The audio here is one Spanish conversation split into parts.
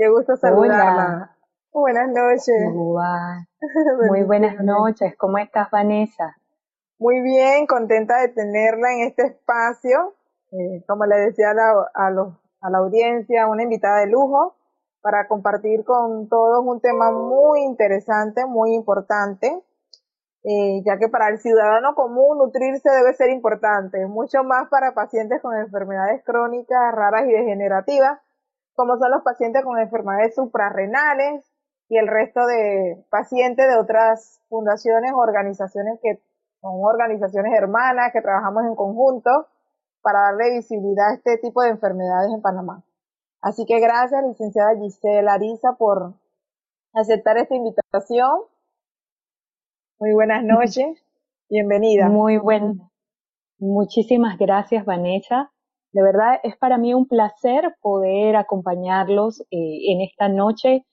Qué gusto saludarla. Buenas noches. Muy buenas noches. ¿Cómo estás, Vanessa? Muy bien, contenta de tenerla en este espacio. Eh, como le decía a la, a, los, a la audiencia, una invitada de lujo para compartir con todos un tema muy interesante, muy importante, eh, ya que para el ciudadano común nutrirse debe ser importante, mucho más para pacientes con enfermedades crónicas raras y degenerativas, como son los pacientes con enfermedades suprarrenales y el resto de pacientes de otras fundaciones o organizaciones que son organizaciones hermanas que trabajamos en conjunto para darle visibilidad a este tipo de enfermedades en Panamá. Así que gracias, licenciada Gisela Arisa, por aceptar esta invitación. Muy buenas noches. Bienvenida. Muy buen. Muchísimas gracias, Vanessa. De verdad es para mí un placer poder acompañarlos eh, en esta noche.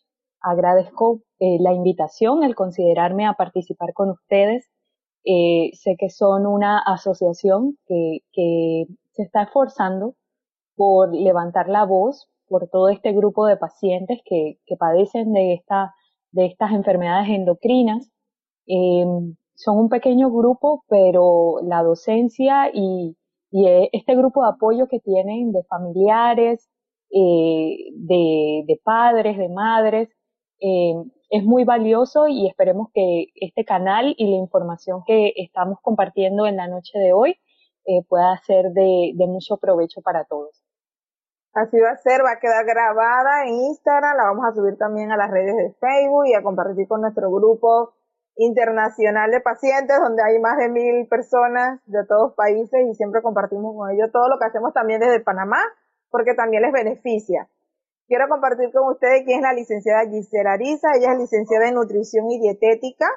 Agradezco eh, la invitación, el considerarme a participar con ustedes. Eh, sé que son una asociación que, se está esforzando por levantar la voz por todo este grupo de pacientes que, padecen de, esta, de estas enfermedades endocrinas. son un pequeño grupo, pero la docencia y, y eh, este grupo de apoyo que tienen de familiares, eh, de, padres, de madres, eh, es muy valioso y esperemos que este canal y la información que estamos compartiendo en la noche de hoy pueda ser de, de mucho provecho para todos. Así va a ser, va a quedar grabada en Instagram, la vamos a subir también a las redes de Facebook y a compartir con nuestro grupo internacional de pacientes, donde hay más de mil personas de todos países y siempre compartimos con ellos todo lo que hacemos también desde Panamá, porque también les beneficia. Quiero compartir con ustedes quién es la licenciada Gisela Ariza. Ella es licenciada en nutrición y dietética.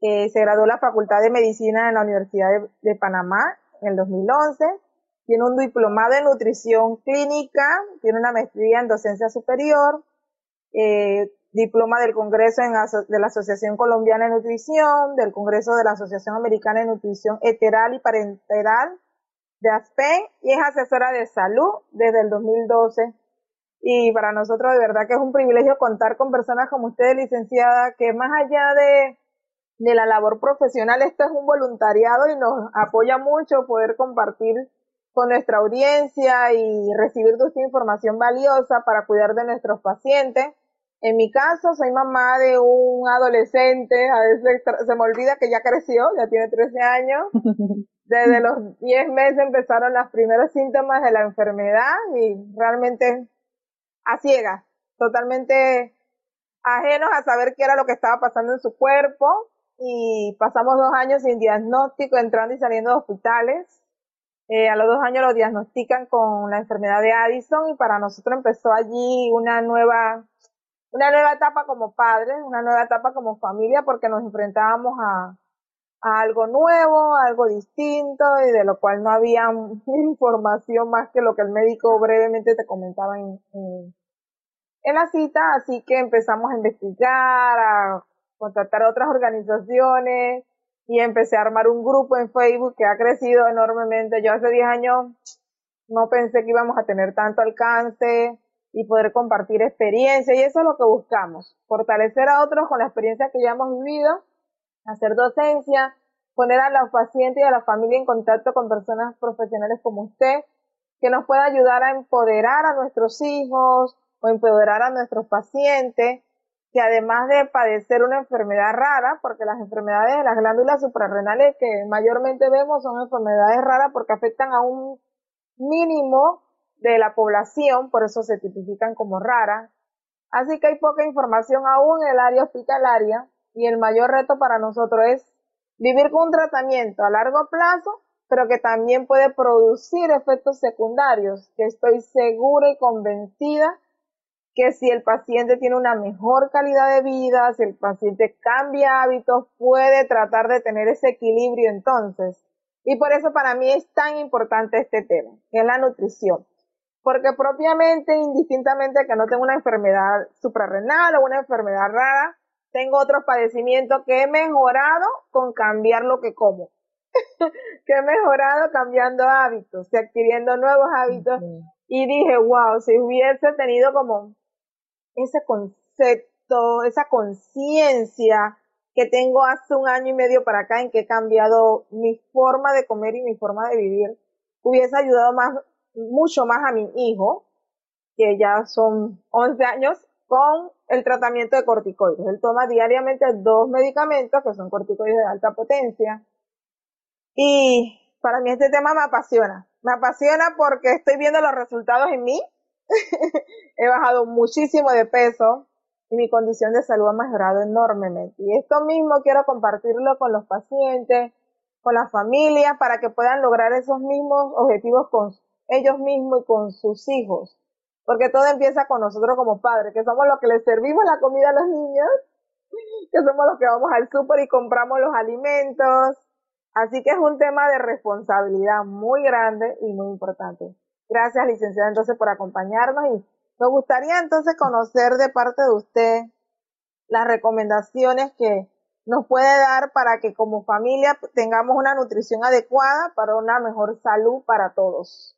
Eh, se graduó en la Facultad de Medicina en la Universidad de, de Panamá en el 2011. Tiene un diplomado en nutrición clínica, tiene una maestría en docencia superior, eh, diploma del Congreso de la Asociación Colombiana de Nutrición, del Congreso de la Asociación Americana de Nutrición Eteral y Parenteral de ASPEN y es asesora de salud desde el 2012. Y para nosotros de verdad que es un privilegio contar con personas como usted, licenciada, que más allá de, de la labor profesional, esto es un voluntariado y nos apoya mucho poder compartir con nuestra audiencia y recibir de usted información valiosa para cuidar de nuestros pacientes en mi caso, soy mamá de un adolescente, a veces se me olvida que ya creció, ya tiene 13 años. Desde los 10 meses empezaron los primeros síntomas de la enfermedad y realmente a ciegas, totalmente ajenos a saber qué era lo que estaba pasando en su cuerpo y pasamos dos años sin diagnóstico, entrando y saliendo de hospitales. Eh, a los dos años lo diagnostican con la enfermedad de Addison y para nosotros empezó allí una nueva una nueva etapa como padres, una nueva etapa como familia, porque nos enfrentábamos a, a algo nuevo, algo distinto y de lo cual no había información más que lo que el médico brevemente te comentaba en, la cita, así que empezamos a investigar, a contactar a otras organizaciones y empecé a armar un grupo en Facebook que ha crecido enormemente. Yo hace 10 años no pensé que íbamos a tener tanto alcance, y poder compartir experiencia y eso es lo que buscamos, fortalecer a otros con la experiencia que ya hemos vivido, hacer docencia, poner a los pacientes y a la familia en contacto con personas profesionales como usted, que nos pueda ayudar a empoderar a nuestros hijos o empoderar a nuestros pacientes, que además de padecer una enfermedad rara, porque las enfermedades de las glándulas suprarrenales que mayormente vemos son enfermedades raras porque afectan a un mínimo de la población, por eso se tipifican como raras. Así que hay poca información aún en el área hospitalaria y el mayor reto para nosotros es vivir con un tratamiento a largo plazo, pero que también puede producir efectos secundarios, que estoy segura y convencida que si el paciente tiene una mejor calidad de vida, si el paciente cambia hábitos, puede tratar de tener ese equilibrio entonces. Y por eso para mí es tan importante este tema, que es la nutrición porque propiamente, indistintamente que no tengo una enfermedad suprarrenal o una enfermedad rara, tengo otros padecimientos que he mejorado con cambiar lo que como. que he mejorado cambiando hábitos y adquiriendo nuevos hábitos. Y dije, wow, si hubiese tenido como ese concepto, esa conciencia que tengo hace un año y medio para acá en que he cambiado mi forma de comer y mi forma de vivir, hubiese ayudado más, mucho más a mi hijo, que ya son 11 años, con el tratamiento de corticoides. Él toma diariamente dos medicamentos que son corticoides de alta potencia. Y para mí este tema me apasiona. Me apasiona porque estoy viendo los resultados en mí. He bajado muchísimo de peso y mi condición de salud ha mejorado enormemente. Y esto mismo quiero compartirlo con los pacientes, con las familias, para que puedan lograr esos mismos objetivos con ellos mismos y con sus hijos. Porque todo empieza con nosotros como padres, que somos los que les servimos la comida a los niños, que somos los que vamos al súper y compramos los alimentos. Así que es un tema de responsabilidad muy grande y muy importante. Gracias, licenciada, entonces, por acompañarnos y me gustaría entonces conocer de parte de usted las recomendaciones que nos puede dar para que como familia tengamos una nutrición adecuada para una mejor salud para todos.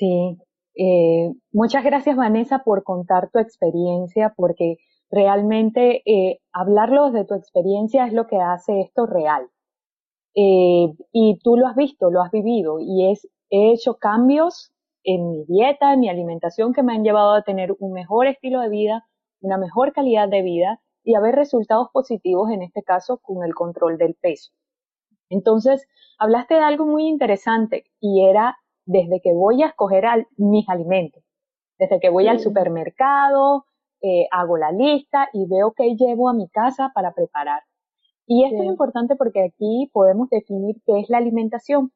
Sí, eh, muchas gracias Vanessa por contar tu experiencia, porque realmente eh, hablarlo de tu experiencia es lo que hace esto real. Eh, y tú lo has visto, lo has vivido y he hecho cambios en mi dieta, en mi alimentación que me han llevado a tener un mejor estilo de vida, una mejor calidad de vida y a ver resultados positivos en este caso con el control del peso. Entonces, hablaste de algo muy interesante y era desde que voy a escoger mis alimentos, desde que voy al supermercado, eh, hago la lista y veo qué llevo a mi casa para preparar. Y esto es importante porque aquí podemos definir qué es la alimentación.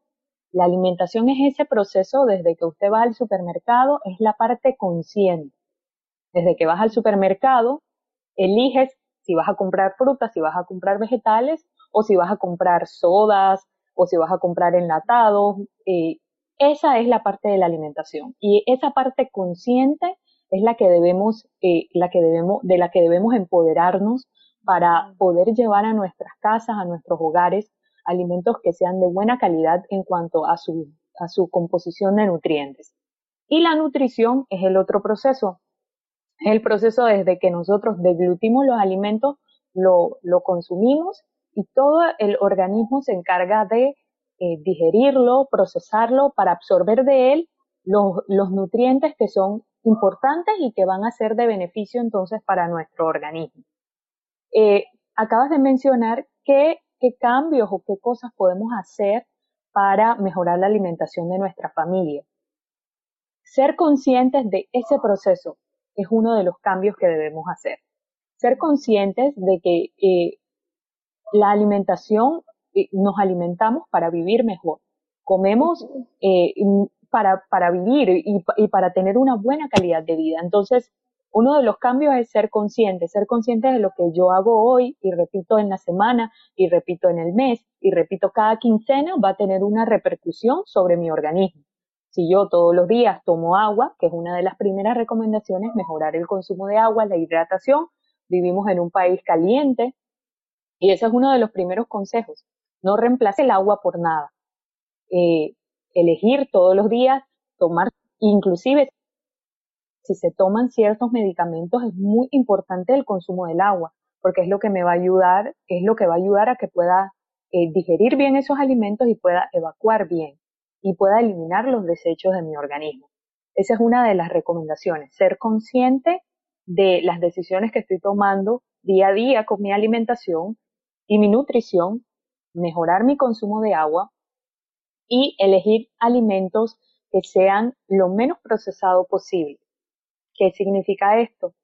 La alimentación es ese proceso desde que usted va al supermercado, es la parte consciente. Desde que vas al supermercado, eliges si vas a comprar frutas, si vas a comprar vegetales, o si vas a comprar sodas, o si vas a comprar enlatados. Eh, esa es la parte de la alimentación. Y esa parte consciente es la que debemos, eh, la que debemos, de la que debemos empoderarnos para poder llevar a nuestras casas, a nuestros hogares, alimentos que sean de buena calidad en cuanto a su, a su composición de nutrientes. Y la nutrición es el otro proceso. Es el proceso desde que nosotros deglutimos los alimentos, lo, lo consumimos y todo el organismo se encarga de eh, digerirlo, procesarlo para absorber de él los, nutrientes que son importantes y que van a ser de beneficio entonces para nuestro organismo. Eh, acabas de mencionar qué cambios o qué cosas podemos hacer para mejorar la alimentación de nuestra familia. Ser conscientes de ese proceso es uno de los cambios que debemos hacer. Ser conscientes de que eh, la alimentación, nos alimentamos para vivir mejor. Comemos eh, para, para vivir y, y para tener una buena calidad de vida. Entonces, uno de los cambios es ser consciente, ser consciente de lo que yo hago hoy y repito en la semana y repito en el mes y repito cada quincena va a tener una repercusión sobre mi organismo. Si yo todos los días tomo agua, que es una de las primeras recomendaciones, mejorar el consumo de agua, la hidratación, vivimos en un país caliente y ese es uno de los primeros consejos. No reemplace el agua por nada. Eh, elegir todos los días, tomar, inclusive si se toman ciertos medicamentos es muy importante el consumo del agua, porque es lo que me va a ayudar, es lo que va a ayudar a que pueda eh, digerir bien esos alimentos y pueda evacuar bien y pueda eliminar los desechos de mi organismo. Esa es una de las recomendaciones, ser consciente de las decisiones que estoy tomando día a día con mi alimentación y mi nutrición, mejorar mi consumo de agua y elegir alimentos que sean lo menos procesado posible. ¿Qué significa esto?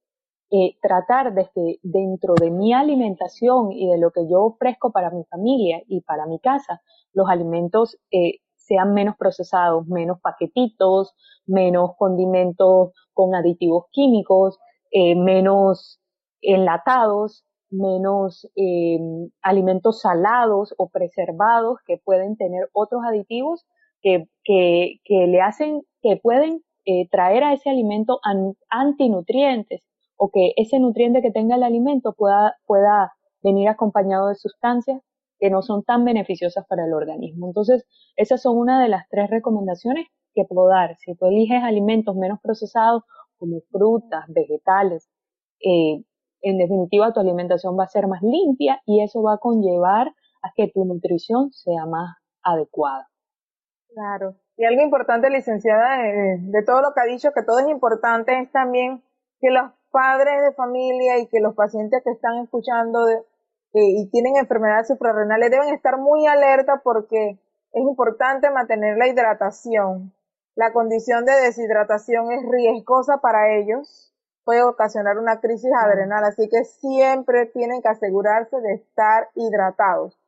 Eh, tratar de que dentro de mi alimentación y de lo que yo ofrezco para mi familia y para mi casa, los alimentos eh, sean menos procesados, menos paquetitos, menos condimentos con aditivos químicos, eh, menos enlatados, menos em, alimentos salados o preservados que pueden tener otros aditivos que, que, que le hacen, que pueden eh, traer a ese alimento antinutrientes o que ese nutriente que tenga el alimento pueda, pueda venir acompañado de sustancias que no son tan beneficiosas para el organismo. Entonces, esas son una de las tres recomendaciones que puedo dar. Si tú eliges alimentos menos procesados como frutas, vegetales, eh, en definitiva tu alimentación va a ser más limpia y eso va a conllevar a que tu nutrición sea más adecuada. Claro. Y algo importante, licenciada, eh, de, todo lo que ha dicho, que todo es importante, es también que los padres de familia y que los pacientes que están escuchando eh, y tienen enfermedades suprarrenales deben estar muy alerta porque es importante mantener la hidratación. La condición de deshidratación es riesgosa para ellos, puede ocasionar una crisis adrenal, así que siempre tienen que asegurarse de estar hidratados.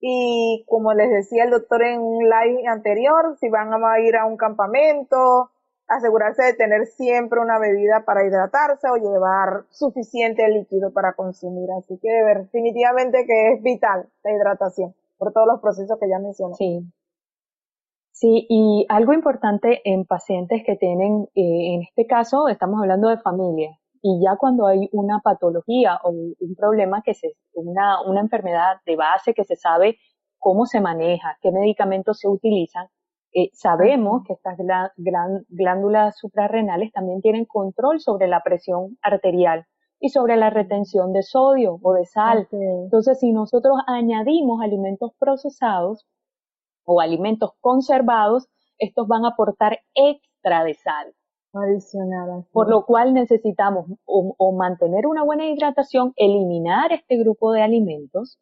Y como les decía el doctor en un live anterior, si van a ir a un campamento, asegurarse de tener siempre una bebida para hidratarse o llevar suficiente líquido para consumir. Así que definitivamente que es vital la hidratación por todos los procesos que ya mencioné. Sí. Sí, y algo importante en pacientes que tienen, eh, en este caso estamos hablando de familia, y ya cuando hay una patología o un problema que se, una, una enfermedad de base que se sabe cómo se maneja, qué medicamentos se utilizan, eh, sabemos que estas glándulas suprarrenales también tienen control sobre la presión arterial y sobre la retención de sodio o de sal. Entonces, si nosotros añadimos alimentos procesados o alimentos conservados, estos van a aportar extra de sal. Adicional. Por lo cual necesitamos o, mantener una buena hidratación, eliminar este grupo de alimentos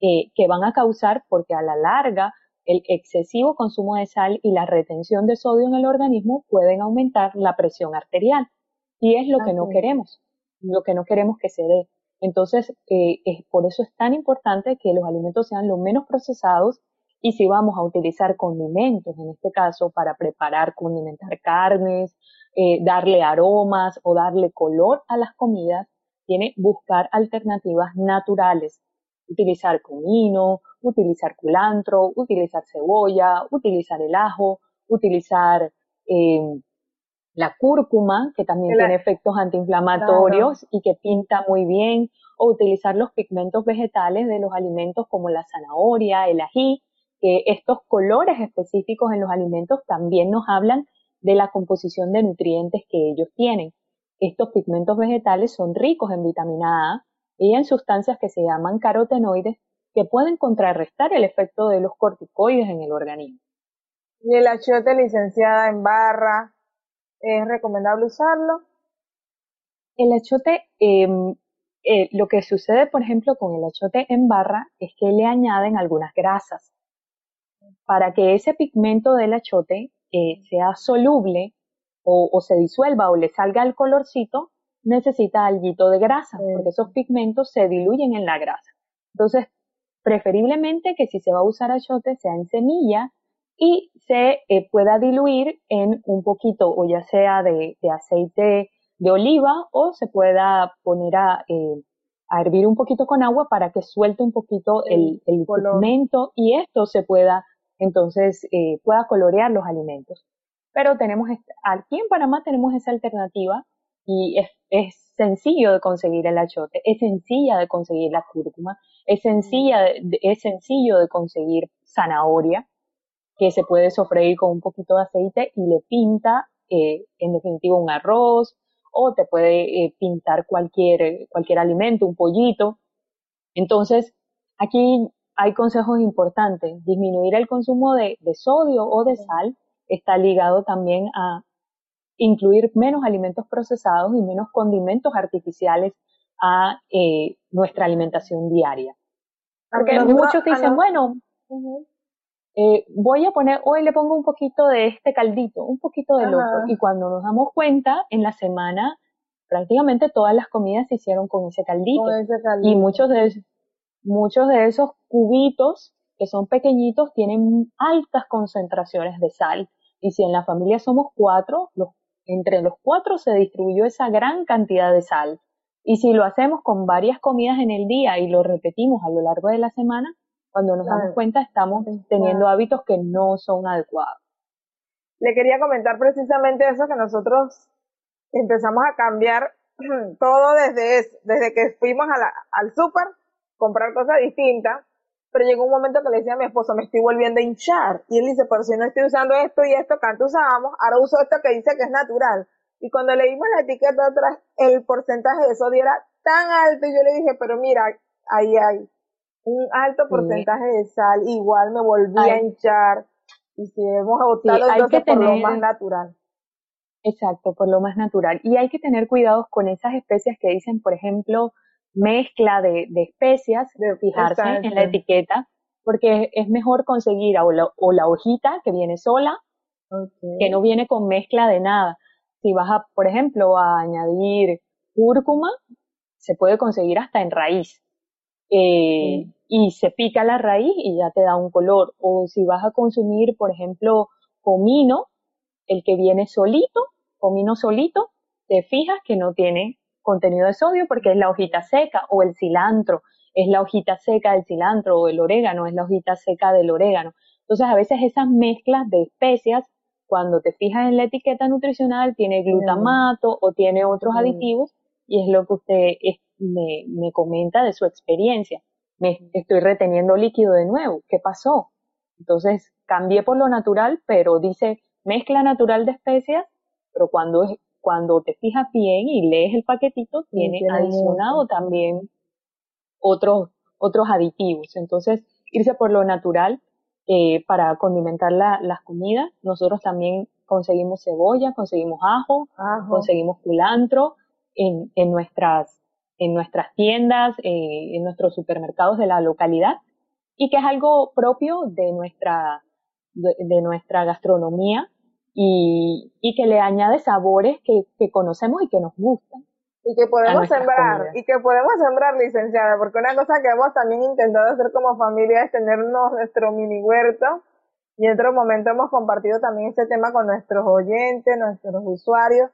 eh, que van a causar, porque a la larga el excesivo consumo de sal y la retención de sodio en el organismo pueden aumentar la presión arterial. Y es lo que no queremos, lo que no queremos que se dé. Entonces, eh, es, por eso es tan importante que los alimentos sean lo menos procesados y si vamos a utilizar condimentos, en este caso, para preparar, condimentar carnes, eh, darle aromas o darle color a las comidas, tiene buscar alternativas naturales. Utilizar comino, utilizar culantro, utilizar cebolla, utilizar el ajo, utilizar eh, la cúrcuma, que también tiene efectos antiinflamatorios y que pinta muy bien, o utilizar los pigmentos vegetales de los alimentos como la zanahoria, el ají, que estos colores específicos en los alimentos también nos hablan de la composición de nutrientes que ellos tienen. Estos pigmentos vegetales son ricos en vitamina A y en sustancias que se llaman carotenoides que pueden contrarrestar el efecto de los corticoides en el organismo. ¿Y el achiote licenciada en barra es recomendable usarlo? El achote, em, eh, lo que sucede, por ejemplo, con el achote en barra es que le añaden algunas grasas para que ese pigmento del achote eh, sea soluble o, se disuelva o le salga el colorcito, necesita algo de grasa, porque esos pigmentos se diluyen en la grasa. Entonces, preferiblemente que si se va a usar achote sea en semilla y se eh, pueda diluir en un poquito, o ya sea de, aceite de oliva, o se pueda poner a, eh, a, hervir un poquito con agua para que suelte un poquito el, el pigmento y esto se pueda entonces eh, pueda colorear los alimentos. Pero tenemos, aquí en Panamá tenemos esa alternativa y es, es sencillo de conseguir el achote, es sencilla de conseguir la cúrcuma, es, sencilla es sencillo de conseguir zanahoria, que se puede sofreír con un poquito de aceite y le pinta, eh, en definitiva, un arroz, o te puede eh, pintar cualquier, cualquier alimento, un pollito. Entonces, aquí hay consejos importantes. Disminuir el consumo de, sodio o de sal está ligado también a incluir menos alimentos procesados y menos condimentos artificiales a eh, nuestra alimentación diaria. Porque muchos dicen, bueno, eh, voy a poner, hoy le pongo un poquito de este caldito, un poquito del otro, y cuando nos damos cuenta, en la semana prácticamente todas las comidas se hicieron con ese caldito. Y muchos de, muchos de esos cubitos que son pequeñitos tienen altas concentraciones de sal. Y si en la familia somos cuatro, entre los cuatro se distribuyó esa gran cantidad de sal. Y si lo hacemos con varias comidas en el día y lo repetimos a lo largo de la semana, cuando nos damos cuenta estamos teniendo hábitos que no son adecuados. Le quería comentar precisamente eso que nosotros empezamos a cambiar todo desde, desde que fuimos al súper, comprar cosas distintas pero llegó un momento que le decía a mi esposo, me estoy volviendo a hinchar. Y él dice, pero si no estoy usando esto y esto que antes usábamos, ahora uso esto que dice que es natural. Y cuando leímos la etiqueta atrás, el porcentaje de sodio era tan alto, y yo le dije, pero mira, ahí hay un alto porcentaje de sal, igual me volví a hinchar, y si hemos optado entonces por lo más natural. Exacto, por lo más natural. Y hay que tener cuidado con esas especias que dicen, por ejemplo, mezcla de, especias, de fijarse en la etiqueta, porque es mejor conseguir o la, o la hojita que viene sola, que no viene con mezcla de nada. Si vas a, por ejemplo, a añadir cúrcuma, se puede conseguir hasta en raíz. Eh, y se pica la raíz y ya te da un color. O si vas a consumir, por ejemplo, comino, el que viene solito, comino solito, te fijas que no tiene contenido de sodio porque es la hojita seca o el cilantro, es la hojita seca del cilantro o el orégano, es la hojita seca del orégano. Entonces a veces esas mezclas de especias, cuando te fijas en la etiqueta nutricional, tiene glutamato o tiene otros aditivos y es lo que usted me, me comenta de su experiencia. Me estoy reteniendo líquido de nuevo. ¿Qué pasó? Entonces cambié por lo natural, pero dice mezcla natural de especias, pero cuando cuando te fijas bien y lees el paquetito, tiene adicionado también otros, otros aditivos. Entonces, irse por lo natural eh, para condimentar la, las comidas. Nosotros también conseguimos cebolla, conseguimos ajo, conseguimos culantro en, en, nuestras, en nuestras tiendas, eh, en nuestros supermercados de la localidad y que es algo propio de nuestra, de nuestra gastronomía y, y que le añade sabores que, que conocemos y que nos gustan. Y que podemos sembrar, y que podemos sembrar, licenciada, porque una cosa que hemos también intentado hacer como familia es tenernos nuestro mini huerto, y en otro momento hemos compartido también este tema con nuestros oyentes, nuestros usuarios,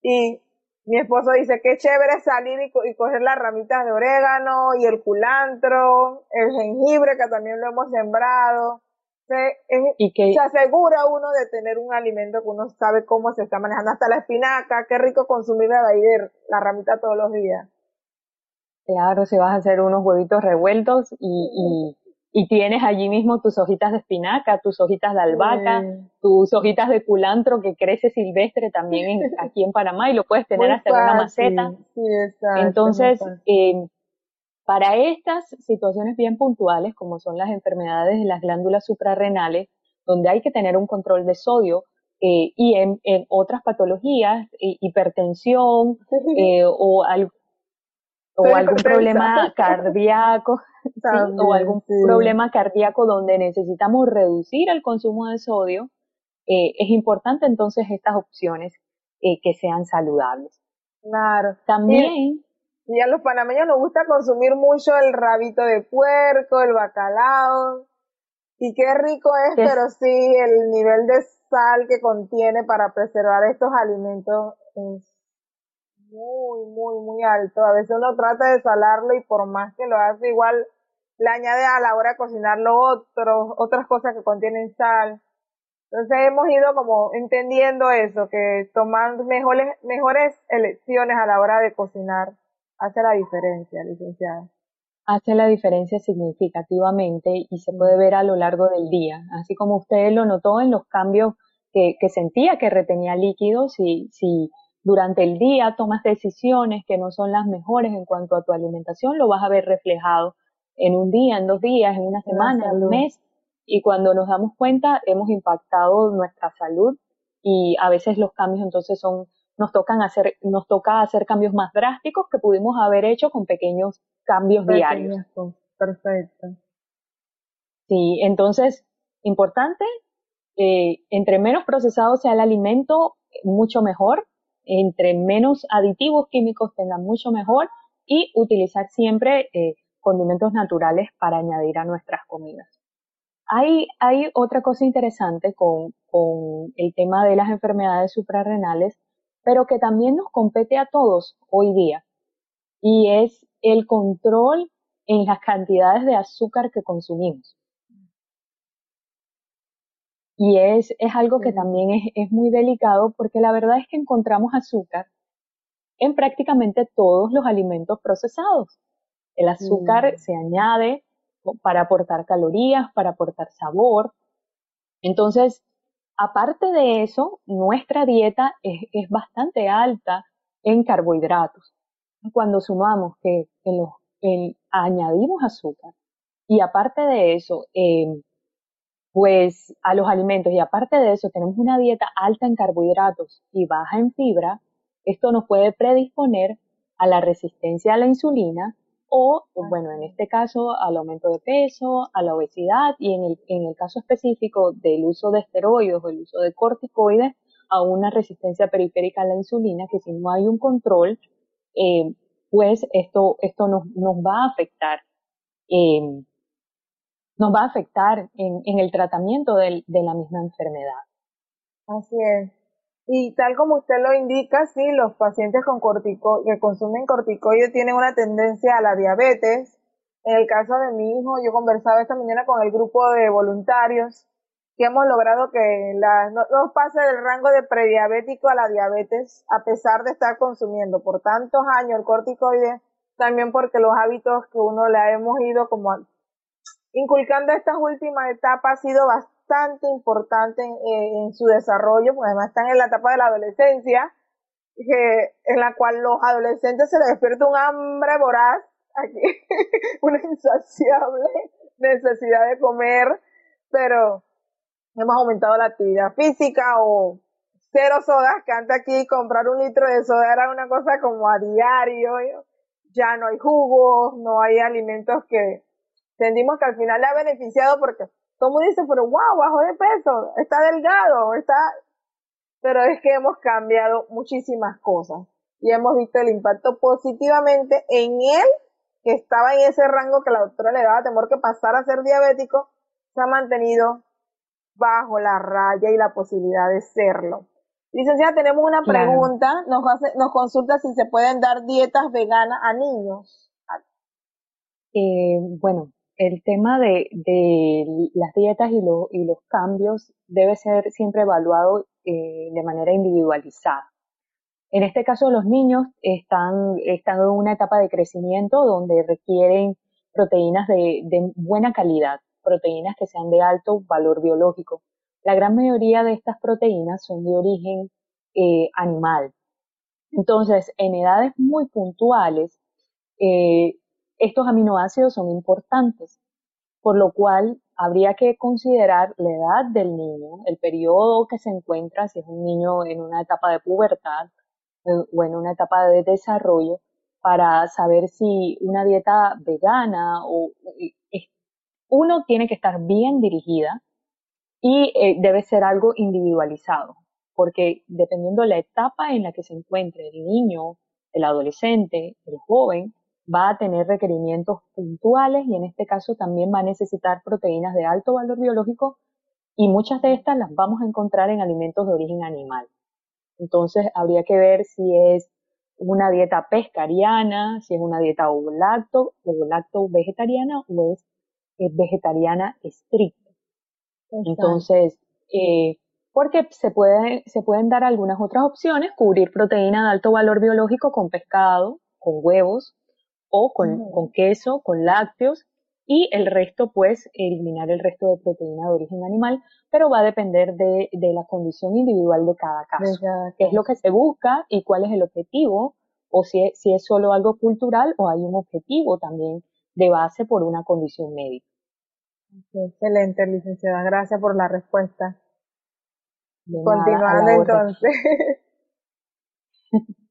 y mi esposo dice que chévere salir y, y, coger las ramitas de orégano y el culantro, el jengibre que también lo hemos sembrado, se, y que, se asegura uno de tener un alimento que uno sabe cómo se está manejando. Hasta la espinaca, qué rico consumir la la ramita todos los días. Claro, si vas a hacer unos huevitos revueltos y, y, tienes allí mismo tus hojitas de espinaca, tus hojitas de albahaca, tus hojitas de culantro que crece silvestre también aquí en Panamá y lo puedes tener hasta en una maceta. Entonces, eh, para estas situaciones bien puntuales, como son las enfermedades de las glándulas suprarrenales, donde hay que tener un control de sodio, eh, y en, otras patologías, eh, hipertensión eh, o, o algún problema cardíaco, o algún problema cardíaco donde necesitamos reducir el consumo de sodio, es importante entonces estas opciones que sean saludables. Claro. También y a los panameños nos gusta consumir mucho el rabito de puerco, el bacalao. Y qué rico es, pero sí, el nivel de sal que contiene para preservar estos alimentos es muy, muy, muy alto. A veces uno trata de salarlo y por más que lo hace, igual le añade a la hora de cocinarlo otros, otras cosas que contienen sal. Entonces hemos ido como entendiendo eso, que tomar mejores, mejores elecciones a la hora de cocinar hace la diferencia, licenciada. Hace la diferencia significativamente y se puede ver a lo largo del día, así como usted lo notó en los cambios que, que sentía que retenía líquidos, si, si durante el día tomas decisiones que no son las mejores en cuanto a tu alimentación, lo vas a ver reflejado en un día, en dos días, en una semana, en un mes, y cuando nos damos cuenta hemos impactado nuestra salud y a veces los cambios entonces son nos tocan hacer, nos toca hacer cambios más drásticos que pudimos haber hecho con pequeños cambios diarios. Perfecto. Sí, entonces, importante, eh, entre menos procesado sea el alimento, mucho mejor, entre menos aditivos químicos tengan mucho mejor y utilizar siempre eh, condimentos naturales para añadir a nuestras comidas. Hay, hay otra cosa interesante con, con el tema de las enfermedades suprarrenales pero que también nos compete a todos hoy día, y es el control en las cantidades de azúcar que consumimos. Y es, es algo que también es, es muy delicado porque la verdad es que encontramos azúcar en prácticamente todos los alimentos procesados. El azúcar mm. se añade para aportar calorías, para aportar sabor. Entonces, Aparte de eso, nuestra dieta es, bastante alta en carbohidratos. Cuando sumamos que añadimos azúcar y aparte de eso, eh, pues a los alimentos y aparte de eso tenemos una dieta alta en carbohidratos y baja en fibra, esto nos puede predisponer a la resistencia a la insulina o, bueno, en este caso, al aumento de peso, a la obesidad y en el, en el caso específico del uso de esteroides o el uso de corticoides, a una resistencia periférica a la insulina, que si no hay un control, eh, pues esto, esto nos, nos va a afectar. Eh, nos va a afectar en, en el tratamiento de la misma enfermedad. Así es. Y tal como usted lo indica, sí, los pacientes con cortico que consumen corticoides tienen una tendencia a la diabetes. En el caso de mi hijo, yo conversaba esta mañana con el grupo de voluntarios que hemos logrado que la, no, pase del rango de prediabético a la diabetes a pesar de estar consumiendo por tantos años el corticoide, también porque los hábitos que uno le hemos ido como inculcando estas últimas etapas ha sido bastante importante en, su desarrollo, porque además están en la etapa de la adolescencia, que, en la cual los adolescentes se les despierta un hambre voraz, aquí, una insaciable necesidad de comer, pero hemos aumentado la actividad física o cero sodas, que antes aquí comprar un litro de soda era una cosa como a diario, ya no hay jugos, no hay alimentos que entendimos que al final le ha beneficiado porque todo mundo dice, pero wow, bajo de peso, está delgado, está... Pero es que hemos cambiado muchísimas cosas y hemos visto el impacto positivamente en él, que estaba en ese rango que la doctora le daba temor que pasara a ser diabético, se ha mantenido bajo la raya y la posibilidad de serlo. Licenciada, tenemos una pregunta, nos, hace, nos consulta si se pueden dar dietas veganas a niños. Eh, bueno, el tema de, las dietas y, y, los cambios debe ser siempre evaluado eh, de manera individualizada. En este caso, los niños están, están en una etapa de crecimiento donde requieren proteínas de, buena calidad, proteínas que sean de alto valor biológico. La gran mayoría de estas proteínas son de origen eh, animal. Entonces, en edades muy puntuales, eh, estos aminoácidos son importantes, por lo cual habría que considerar la edad del niño, el periodo que se encuentra, si es un niño en una etapa de pubertad eh, o en una etapa de desarrollo, para saber si una dieta vegana o eh, uno tiene que estar bien dirigida y eh, debe ser algo individualizado, porque dependiendo de la etapa en la que se encuentre el niño, el adolescente, el joven, va a tener requerimientos puntuales y en este caso también va a necesitar proteínas de alto valor biológico y muchas de estas las vamos a encontrar en alimentos de origen animal. Entonces habría que ver si es una dieta pescariana, si es una dieta ovo-lacto, ovo-lacto vegetariana o es, vegetariana estricta. Entonces, eh, porque se, puede, se pueden dar algunas otras opciones, cubrir proteína de alto valor biológico con pescado, con huevos, o con, queso, con lácteos y el resto pues eliminar el resto de proteína de origen animal, pero va a depender de, la condición individual de cada caso, qué es lo que se busca y cuál es el objetivo, o si es, si es solo algo cultural o hay un objetivo también de base por una condición médica. Excelente, licenciada, gracias por la respuesta. Continuando entonces.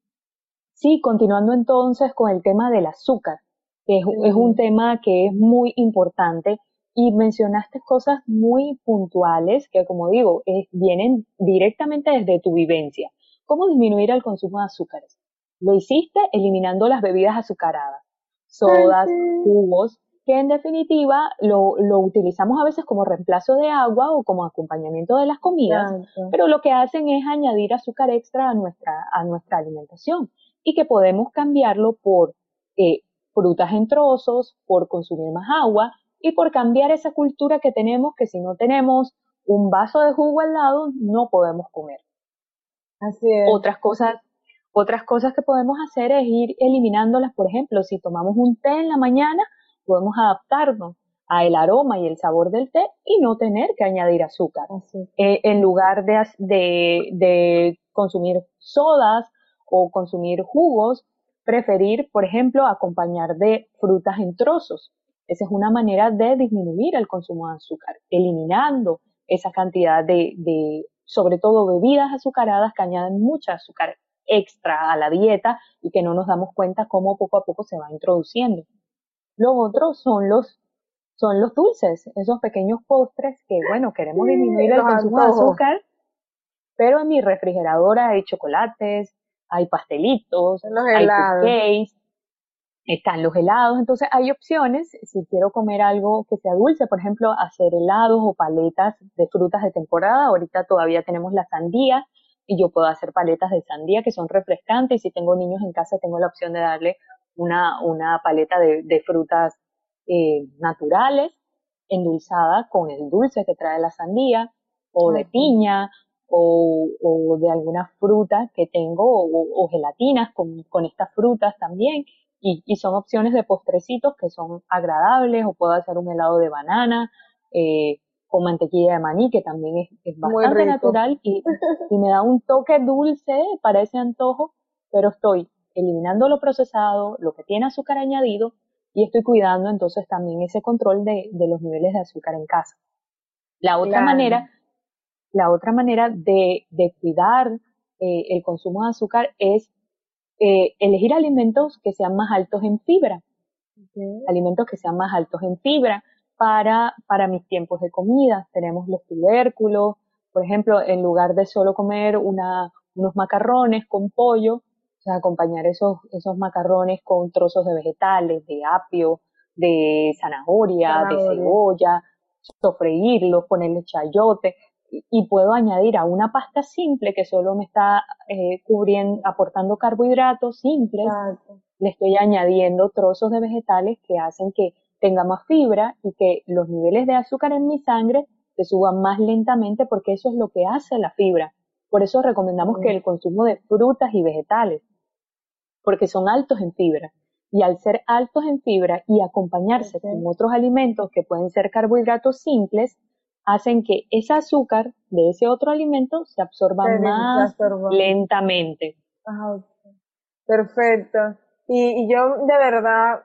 Sí, continuando entonces con el tema del azúcar, que es, un tema que es muy importante y mencionaste cosas muy puntuales que, como digo, vienen directamente desde tu vivencia. ¿Cómo disminuir el consumo de azúcares? Lo hiciste eliminando las bebidas azucaradas, sodas, jugos, que en definitiva lo, utilizamos a veces como reemplazo de agua o como acompañamiento de las comidas, pero lo que hacen es añadir azúcar extra a nuestra, a nuestra alimentación y que podemos cambiarlo por eh, frutas en trozos, por consumir más agua y por cambiar esa cultura que tenemos que si no tenemos un vaso de jugo al lado no podemos comer. Así es. Otras cosas, otras cosas que podemos hacer es ir eliminándolas, por ejemplo, si tomamos un té en la mañana, podemos adaptarnos a el aroma y el sabor del té y no tener que añadir azúcar. Eh, en lugar de, de, de consumir sodas o consumir jugos, preferir, por ejemplo, acompañar de frutas en trozos. Esa es una manera de disminuir el consumo de azúcar, eliminando esa cantidad de, de, sobre todo bebidas azucaradas que añaden mucha azúcar extra a la dieta y que no nos damos cuenta cómo poco a poco se va introduciendo. Lo otro son los son los dulces, esos pequeños postres que, bueno, queremos disminuir el consumo de azúcar, pero en mi refrigeradora hay chocolates, hay pastelitos, hay cupcakes, están los helados, entonces hay opciones, si quiero comer algo que sea dulce, por ejemplo, hacer helados o paletas de frutas de temporada, ahorita todavía tenemos la sandía y yo puedo hacer paletas de sandía que son refrescantes. Y si tengo niños en casa tengo la opción de darle una, una paleta de, de frutas eh, naturales, endulzada con el dulce que trae la sandía, o de piña, o, o de alguna fruta que tengo, o, gelatinas con, con, estas frutas también. Y, y, son opciones de postrecitos que son agradables, o puedo hacer un helado de banana, eh, con mantequilla de maní, que también es, es bastante natural y, y me da un toque dulce para ese antojo, pero estoy eliminando lo procesado, lo que tiene azúcar añadido, y estoy cuidando entonces también ese control de, de los niveles de azúcar en casa. La otra manera, la otra manera de, de cuidar eh, el consumo de azúcar es eh, elegir alimentos que sean más altos en fibra. Alimentos que sean más altos en fibra para, para mis tiempos de comida. Tenemos los tubérculos, por ejemplo, en lugar de solo comer una, unos macarrones con pollo, o sea, acompañar esos, esos macarrones con trozos de vegetales, de apio, de zanahoria, de cebolla, sofreírlos, ponerle chayote y, puedo añadir a una pasta simple que solo me está eh, cubriendo, aportando carbohidratos simples, le estoy añadiendo trozos de vegetales que hacen que tenga más fibra y que los niveles de azúcar en mi sangre se suban más lentamente porque eso es lo que hace la fibra. Por eso recomendamos que el consumo de frutas y vegetales porque son altos en fibra. Y al ser altos en fibra y acompañarse con otros alimentos que pueden ser carbohidratos simples, hacen que ese azúcar de ese otro alimento se absorba más lentamente. Perfecto. Y, yo de verdad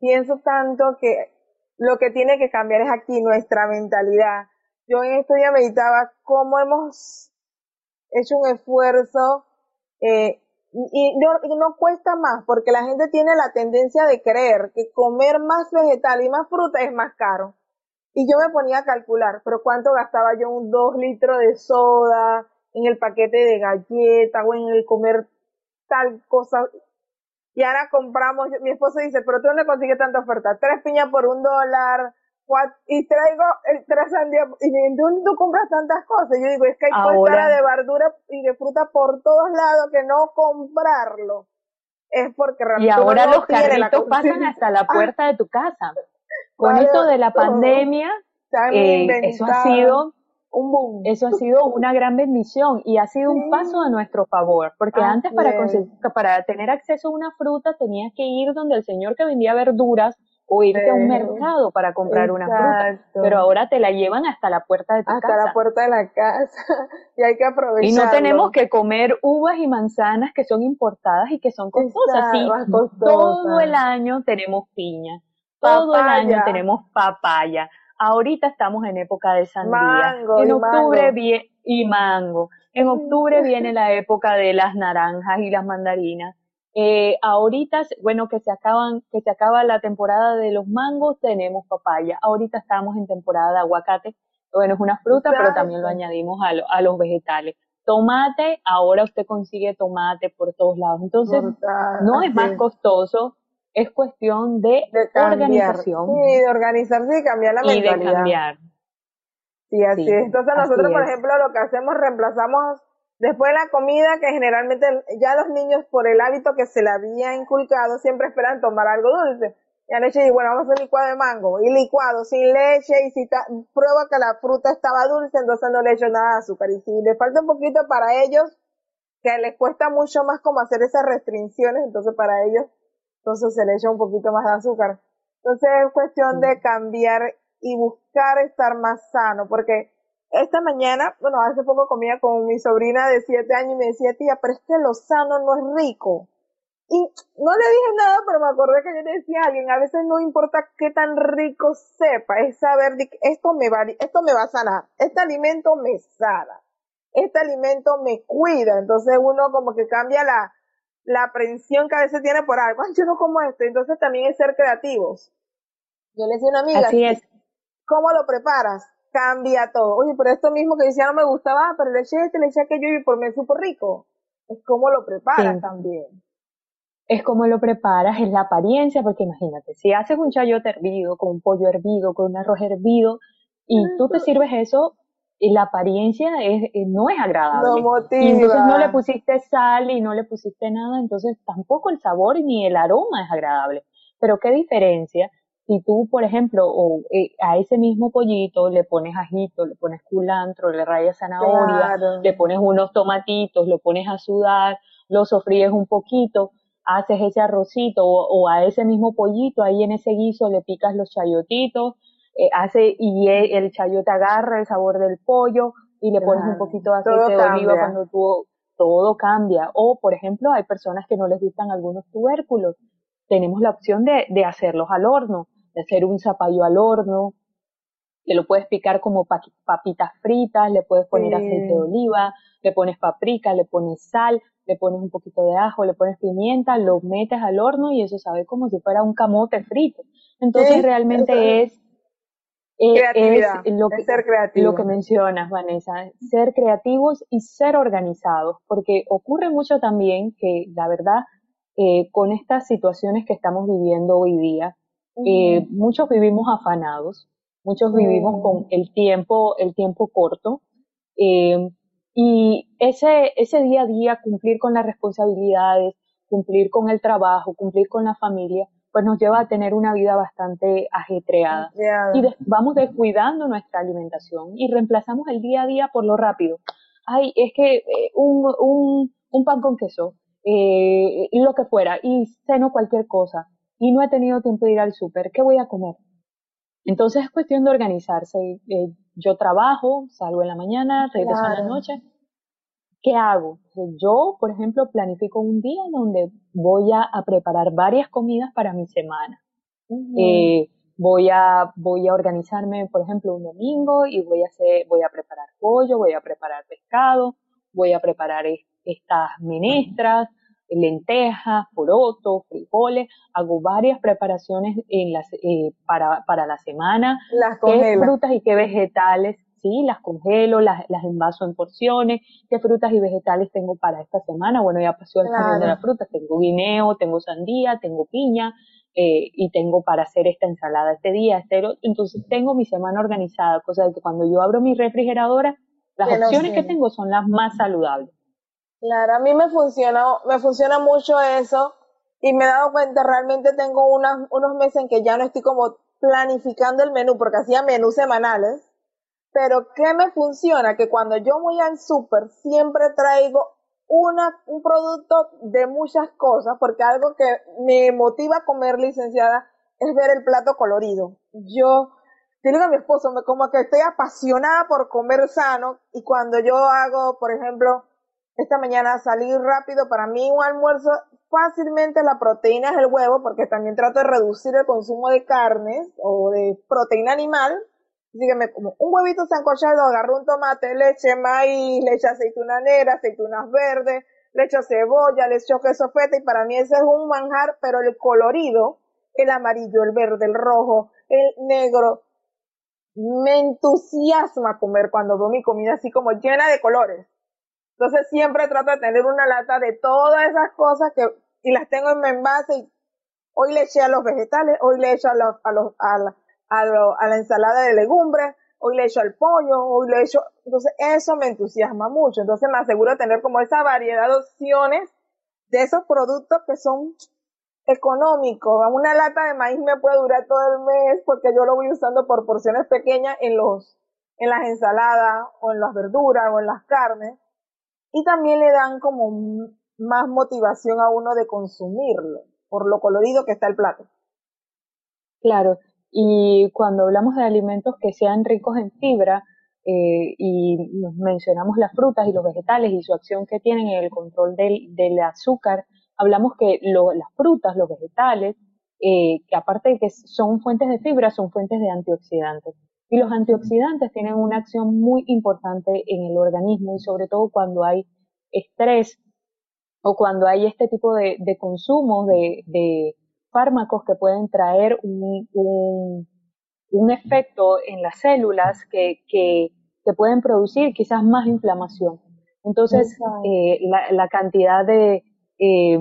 pienso tanto que lo que tiene que cambiar es aquí nuestra mentalidad. Yo en esto ya meditaba cómo hemos hecho un esfuerzo eh, y no, no cuesta más porque la gente tiene la tendencia de creer que comer más vegetal y más fruta es más caro. Y yo me ponía a calcular, pero cuánto gastaba yo un dos litros de soda, en el paquete de galletas o en el comer tal cosa. Y ahora compramos, mi esposo dice, pero tú no consigues tanta oferta, tres piñas por un dólar, y traigo el tres sandías, y de dónde tú compras tantas cosas? Yo digo, es que hay Ahora, de verdura y de fruta por todos lados que no comprarlo. Es porque realmente. Y ahora los carritos pasan hasta la puerta de tu casa. Con esto de la pandemia, eh, eso ha sido un boom. Eso ha sido una gran bendición y ha sido un paso a nuestro favor, porque antes para, para tener acceso a una fruta tenías que ir donde el señor que vendía verduras o irte a un mercado para comprar una fruta. Pero ahora te la llevan hasta la puerta de tu casa. Hasta la puerta de la casa. y hay que aprovechar. Y no tenemos que comer uvas y manzanas que son importadas y que son costosas. Sí, todo el año tenemos piña. Todo el año tenemos papaya. Ahorita estamos en época de sandía. en octubre viene y mango. En octubre viene la época de las naranjas y las mandarinas. Eh, ahorita, bueno, que se acaban, que se acaba la temporada de los mangos, tenemos papaya. Ahorita estamos en temporada de aguacate. Bueno, es una fruta, pero también lo añadimos a, a, los vegetales. Tomate, ahora usted consigue tomate por todos lados. Entonces, no es más costoso, es cuestión de, organización. Sí, de organizarse y cambiar la mentalidad. Y de cambiar. Sí, así es. Entonces, nosotros, por ejemplo, lo que hacemos, reemplazamos Después de la comida, que generalmente ya los niños, por el hábito que se le había inculcado, siempre esperan tomar algo dulce. Y anoche dije, bueno, vamos a hacer licuado de mango. Y licuado sin leche, y si prueba que la fruta estaba dulce, entonces no le echo nada de azúcar. Y si le falta un poquito para ellos, que les cuesta mucho más como hacer esas restricciones, entonces para ellos, entonces se le echa un poquito más de azúcar. Entonces es cuestión de cambiar y buscar estar más sano, porque esta mañana, bueno, hace poco comía con mi sobrina de siete años y me decía, tía, pero es que lo sano no es rico. Y no le dije nada, pero me acordé que yo le decía a alguien, a veces no importa qué tan rico sepa, es saber esto me va, esto me va a sanar, este alimento me sana, este alimento me cuida, entonces uno como que cambia la, la aprensión que a veces tiene por algo, yo no como esto, entonces también es ser creativos. Yo le decía a una amiga, Así es. ¿cómo lo preparas? Cambia todo. Oye, pero esto mismo que decía no me gustaba, pero le eché este, le eché aquello y por mí es súper rico. Es cómo lo preparas también es como lo preparas, es la apariencia, porque imagínate, si haces un chayote hervido, con un pollo hervido, con un arroz hervido, y tú te sirves eso, y la apariencia es, eh, no es agradable. No Y entonces no le pusiste sal y no le pusiste nada, entonces tampoco el sabor ni el aroma es agradable. Pero qué diferencia si tú, por ejemplo, o, eh, a ese mismo pollito le pones ajito, le pones culantro, le rayas zanahoria, le pones unos tomatitos, lo pones a sudar, lo sofríes un poquito, haces ese arrocito o, a ese mismo pollito, ahí en ese guiso le picas los chayotitos, eh, hace y el chayote agarra el sabor del pollo y le pones un poquito de aceite de oliva cuando tú todo cambia. O, por ejemplo, hay personas que no les gustan algunos tubérculos. Tenemos la opción de, de hacerlos al horno, de hacer un zapallo al horno, que lo puedes picar como papitas fritas, le puedes poner aceite de oliva, le pones paprika, le pones sal, le pones un poquito de ajo, le pones pimienta, lo metes al horno y eso sabe como si fuera un camote frito. Entonces realmente es, eh, es, lo, que, ser lo que mencionas, Vanessa, ser creativos y ser organizados, porque ocurre mucho también que la verdad, eh, con estas situaciones que estamos viviendo hoy día, eh, muchos vivimos afanados, muchos vivimos con el tiempo, el tiempo corto, eh, y ese, ese día a día, cumplir con las responsabilidades, cumplir con el trabajo, cumplir con la familia, pues nos lleva a tener una vida bastante ajetreada. Y vamos descuidando nuestra alimentación y reemplazamos el día a día por lo rápido. Ay, es que eh, un, un, un, pan con queso, eh, lo que fuera, y ceno cualquier cosa, y no he tenido tiempo de ir al súper, ¿qué voy a comer? Entonces es cuestión de organizarse. Eh, yo trabajo, salgo en la mañana, regreso en la noche. ¿Qué hago? Yo, por ejemplo, planifico un día donde voy a, preparar varias comidas para mi semana. eh, voy a voy a organizarme, por ejemplo, un domingo y voy a hacer, voy a preparar pollo, voy a preparar pescado, voy a preparar estas menestras, lentejas, porotos, frijoles, hago varias preparaciones en las, eh, para, para la semana, las qué frutas y qué vegetales, sí, las congelo, las, las envaso en porciones, qué frutas y vegetales tengo para esta semana, bueno, ya pasó el claro. de las frutas, tengo guineo, tengo sandía, tengo piña, eh, y tengo para hacer esta ensalada este día, este, entonces tengo mi semana organizada, cosa de que cuando yo abro mi refrigeradora, las opciones que tengo son las más saludables. Claro, a mí me funciona, me funciona mucho eso y me he dado cuenta, realmente tengo unas, unos meses en que ya no estoy como planificando el menú, porque hacía menús semanales, pero ¿qué me funciona? Que cuando yo voy al súper siempre traigo una, un producto de muchas cosas, porque algo que me motiva a comer, licenciada, es ver el plato colorido. Yo, digo a mi esposo, me, como que estoy apasionada por comer sano y cuando yo hago, por ejemplo, esta mañana salir rápido, para mí un almuerzo fácilmente la proteína es el huevo, porque también trato de reducir el consumo de carnes o de proteína animal. Así que me como un huevito sancochado, agarro un tomate, leche, maíz, le echo aceituna negra, aceitunas verdes, le echo cebolla, le echo queso feta y para mí ese es un manjar, pero el colorido, el amarillo, el verde, el rojo, el negro, me entusiasma comer cuando veo mi comida así como llena de colores. Entonces siempre trato de tener una lata de todas esas cosas que, y las tengo en mi envase y hoy le eché a los vegetales, hoy le echo a los, a los, a la, a, lo, a la ensalada de legumbres, hoy le echo al pollo, hoy le echo, entonces eso me entusiasma mucho, entonces me aseguro de tener como esa variedad de opciones de esos productos que son económicos. Una lata de maíz me puede durar todo el mes porque yo lo voy usando por porciones pequeñas en los, en las ensaladas o en las verduras o en las carnes y también le dan como más motivación a uno de consumirlo por lo colorido que está el plato. Claro, y cuando hablamos de alimentos que sean ricos en fibra, eh, y mencionamos las frutas y los vegetales y su acción que tienen en el control del, azúcar, hablamos que las frutas, los vegetales, eh, que aparte de que son fuentes de fibra, son fuentes de antioxidantes. Y los antioxidantes tienen una acción muy importante en el organismo y sobre todo cuando hay estrés o cuando hay este tipo de, de consumo de, fármacos que pueden traer un, un, un efecto en las células que, que, que, pueden producir quizás más inflamación. Entonces, eh, la, la, cantidad de, eh,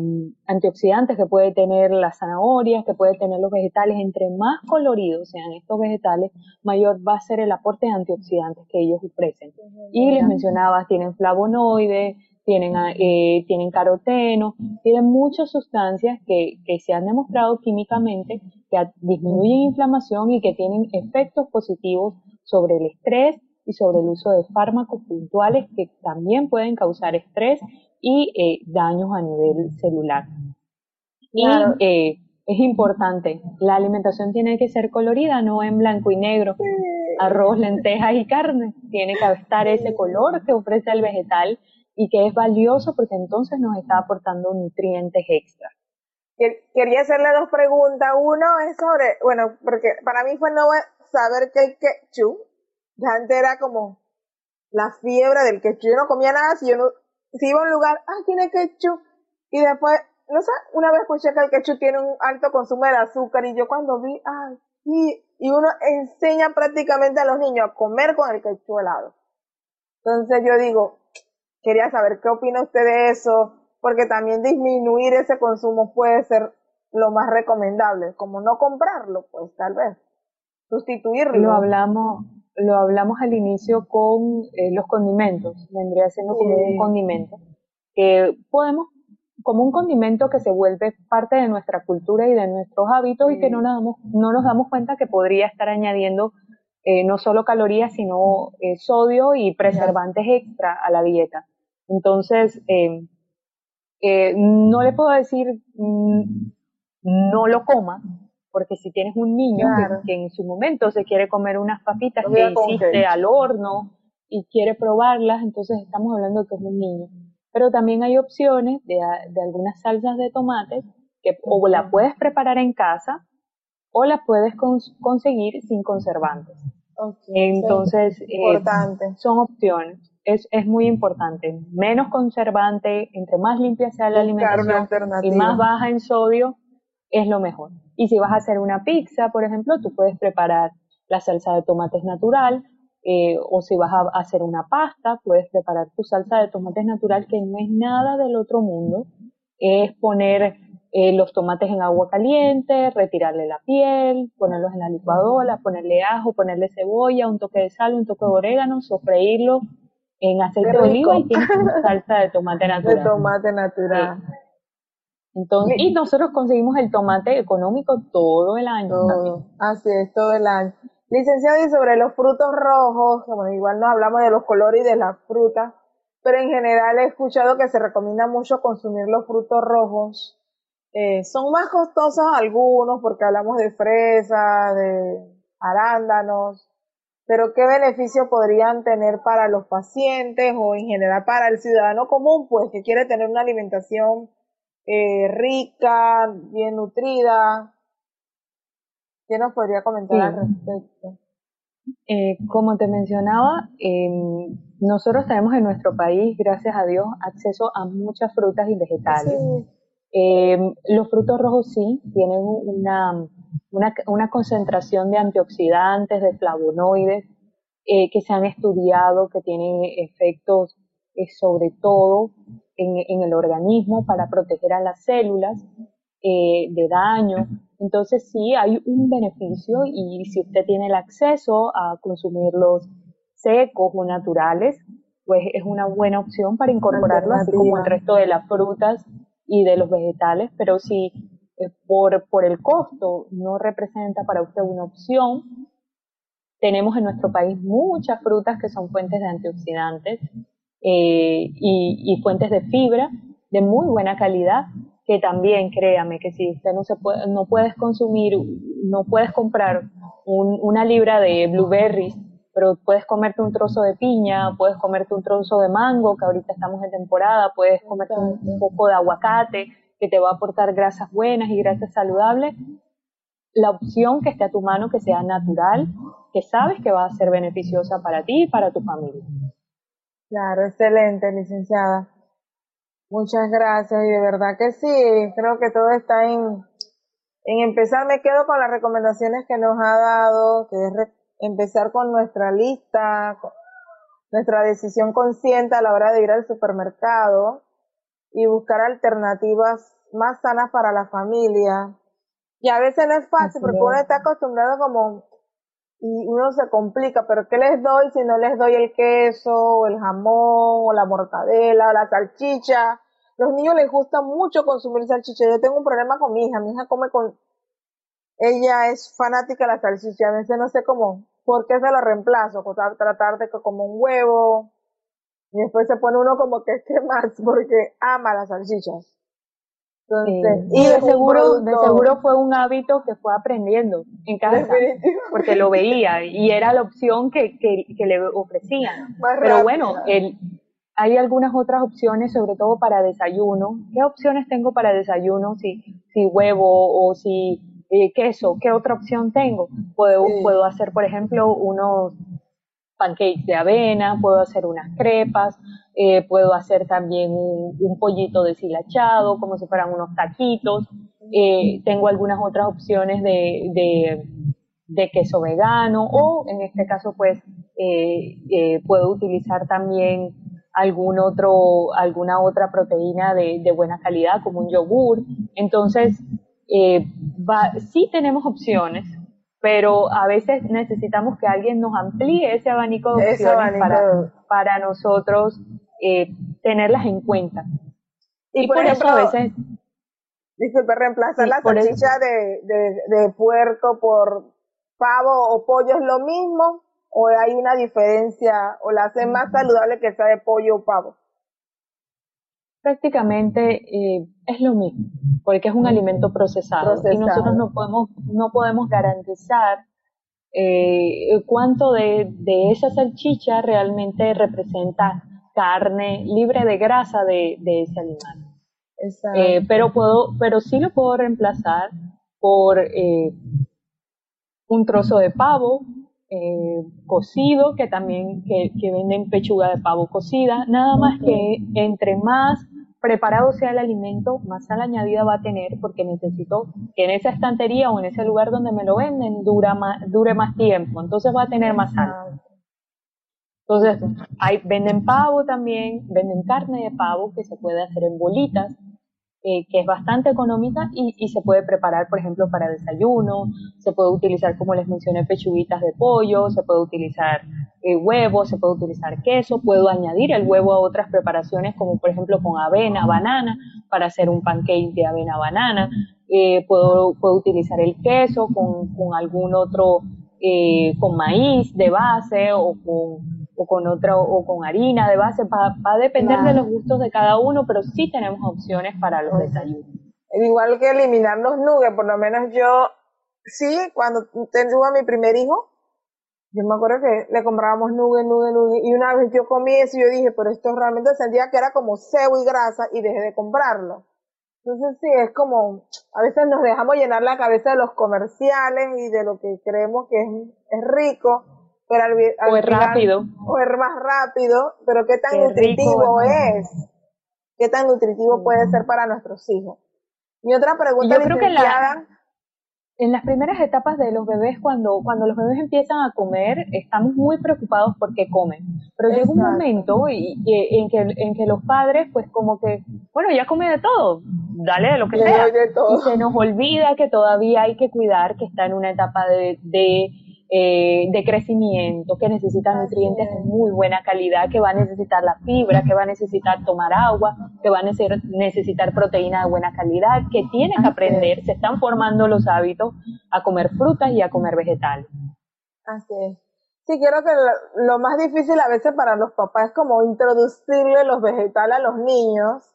antioxidantes que puede tener las zanahorias, que puede tener los vegetales, entre más coloridos sean estos vegetales, mayor va a ser el aporte de antioxidantes que ellos ofrecen. Y les mencionaba, tienen flavonoides, tienen, eh, tienen caroteno, tienen muchas sustancias que, que se han demostrado químicamente que disminuyen inflamación y que tienen efectos positivos sobre el estrés y sobre el uso de fármacos puntuales que también pueden causar estrés y eh, daños a nivel celular. Y eh, es importante, la alimentación tiene que ser colorida, no en blanco y negro, arroz, lentejas y carne. Tiene que estar ese color que ofrece el vegetal y que es valioso porque entonces nos está aportando nutrientes extra. Quería hacerle dos preguntas. Uno es sobre, bueno, porque para mí fue nuevo saber que el ya antes era como la fiebre del ketchup. Yo no comía nada si yo no si iba a un lugar, ah, tiene ketchup, y después, no sé, una vez escuché que el ketchup tiene un alto consumo de azúcar, y yo cuando vi, ah, y uno enseña prácticamente a los niños a comer con el ketchup helado. Entonces yo digo, quería saber qué opina usted de eso, porque también disminuir ese consumo puede ser lo más recomendable, como no comprarlo, pues tal vez, sustituirlo. Lo hablamos, lo hablamos al inicio con eh, los condimentos, vendría siendo como un condimento, que podemos, como un condimento que se vuelve parte de nuestra cultura y de nuestros hábitos y que no nos damos, no nos damos cuenta que podría estar añadiendo eh, no solo calorías, sino eh, sodio y preservantes extra a la dieta. Entonces, no le puedo decir mm, no lo coma, porque si tienes un niño que, en su momento se quiere comer unas papitas que hiciste al horno y quiere probarlas, entonces estamos hablando de que es un niño. Pero también hay opciones de, algunas salsas de tomate que o la puedes preparar en casa o la puedes conseguir sin conservantes. Entonces, eh, son opciones. Es, es muy importante. Menos conservante, entre más limpia sea la alimentación y más baja en sodio, es lo mejor. Y si vas a hacer una pizza, por ejemplo, tú puedes preparar la salsa de tomates natural, eh, o si vas a hacer una pasta, puedes preparar tu salsa de tomates natural, que no es nada del otro mundo. Es poner eh, los tomates en agua caliente, retirarle la piel, ponerlos en la licuadora, ponerle ajo, ponerle cebolla, un toque de sal, un toque de orégano, sofreírlo en aceite de oliva y salsa de tomate natural. De tomate natural. Entonces, y nosotros conseguimos el tomate económico todo el año. así es, todo el año. Licenciado, y sobre los frutos rojos, bueno, igual no hablamos de los colores y de las frutas, pero en general he escuchado que se recomienda mucho consumir los frutos rojos. Eh, son más costosos algunos porque hablamos de fresas, de arándanos, pero ¿qué beneficio podrían tener para los pacientes o en general para el ciudadano común, pues que quiere tener una alimentación eh, rica, bien nutrida. ¿Qué nos podría comentar al respecto? Eh, como te mencionaba, nosotros tenemos en nuestro país, gracias a Dios, acceso a muchas frutas y vegetales. Em, los frutos rojos sí tienen una, una, una, concentración de antioxidantes, de flavonoides, eh, que se han estudiado, que tienen efectos eh, sobre todo en, el organismo para proteger a las células eh, de daño. Entonces sí hay un beneficio y si usted tiene el acceso a consumirlos secos o naturales, pues es una buena opción para incorporarlo así como el resto de las frutas y de los vegetales, pero si por, por el costo no representa para usted una opción, tenemos en nuestro país muchas frutas que son fuentes de antioxidantes eh, y, fuentes de fibra de muy buena calidad, que también créame que si usted no, se puede, no puedes consumir no puedes comprar una libra de blueberries, pero puedes comerte un trozo de piña, puedes comerte un trozo de mango, que ahorita estamos en temporada, puedes comerte un, poco de aguacate, que te va a aportar grasas buenas y grasas saludables. La opción que esté a tu mano, que sea natural, que sabes que va a ser beneficiosa para ti y para tu familia. Claro, excelente, licenciada. Muchas gracias y de verdad que sí, creo que todo está en, en empezar. Me quedo con las recomendaciones que nos ha dado, que es empezar con nuestra lista, nuestra decisión consciente a la hora de ir al supermercado y buscar alternativas más sanas para la familia. Y a veces no es fácil porque uno está acostumbrado como y uno se complica, pero ¿qué les doy si no les doy el queso, o el jamón, o la mortadela, o la salchicha? Los niños les gusta mucho consumir salchicha. Yo tengo un problema con mi hija. Mi hija come con... Ella es fanática de la salchicha. A veces no sé cómo, por qué se la reemplazo. Tratar de que como un huevo. Y después se pone uno como que, ¿qué más? Porque ama las salchichas y de seguro, de seguro fue un hábito que fue aprendiendo en casa, porque lo veía y era la opción que, que, le ofrecían. Pero bueno, el, hay algunas otras opciones, sobre todo para desayuno. ¿Qué opciones tengo para desayuno? Si, si huevo o si eh, queso, ¿qué otra opción tengo? Puedo, puedo hacer, por ejemplo, unos pancakes de avena, puedo hacer unas crepas, eh, puedo hacer también un, pollito deshilachado, como si fueran unos taquitos. Eh, tengo algunas otras opciones de, de, queso vegano o en este caso pues eh, puedo utilizar también algún otro, alguna otra proteína de, de buena calidad como un yogur. Entonces, va, sí tenemos opciones, pero a veces necesitamos que alguien nos amplíe ese abanico de opciones para, para nosotros eh, tenerlas en cuenta. Y, por, eso a veces... Disculpe, reemplazar la salchicha de, de, puerco por pavo o pollo es lo mismo o hay una diferencia o la hace más saludable que sea de pollo o pavo? Prácticamente eh, es lo mismo, porque es un alimento procesado, y nosotros no podemos, no podemos garantizar eh, cuánto de, de, esa salchicha realmente representa carne libre de grasa de, de ese animal. Eh, pero puedo, pero sí lo puedo reemplazar por eh, un trozo de pavo eh, cocido, que también que, que, venden pechuga de pavo cocida. Nada más que entre más preparado sea el alimento, más sal añadida va a tener, porque necesito que en esa estantería o en ese lugar donde me lo venden dura más, dure más tiempo. Entonces va a tener más sal. Entonces, hay, venden pavo también, venden carne de pavo que se puede hacer en bolitas, eh, que es bastante económica y, y, se puede preparar, por ejemplo, para desayuno, se puede utilizar, como les mencioné, pechuguitas de pollo, se puede utilizar eh, huevos, se puede utilizar queso, puedo añadir el huevo a otras preparaciones, como por ejemplo con avena, banana, para hacer un pancake de avena, banana, eh, puedo, puedo utilizar el queso con, con algún otro, eh, con maíz de base o con o con otra o con harina de base, va, a depender de los gustos de cada uno, pero sí tenemos opciones para los desayunos. Igual que eliminar los nuggets, por lo menos yo, sí, cuando tuve a mi primer hijo, yo me acuerdo que le comprábamos nuggets, nuggets, nuggets, y una vez yo comí eso y yo dije, pero esto realmente sentía que era como cebo y grasa y dejé de comprarlo. Entonces sí, es como, a veces nos dejamos llenar la cabeza de los comerciales y de lo que creemos que es, es rico, o es rápido. O es más rápido, pero qué tan nutritivo es. Qué tan nutritivo puede ser para nuestros hijos. Mi otra pregunta, Yo creo que en las primeras etapas de los bebés, cuando, cuando los bebés empiezan a comer, estamos muy preocupados porque comen. Pero llega un momento y, en, que, en que los padres, pues como que, bueno, ya come de todo, dale de lo que sea. Y se nos olvida que todavía hay que cuidar que está en una etapa de eh, de crecimiento, que necesita nutrientes de muy buena calidad, que va a necesitar la fibra, que va a necesitar tomar agua, que va a necesitar proteína de buena calidad, que tiene que aprender, se están formando los hábitos a comer frutas y a comer vegetales. Así es. Sí, creo que lo, más difícil a veces para los papás es como introducirle los vegetales a los niños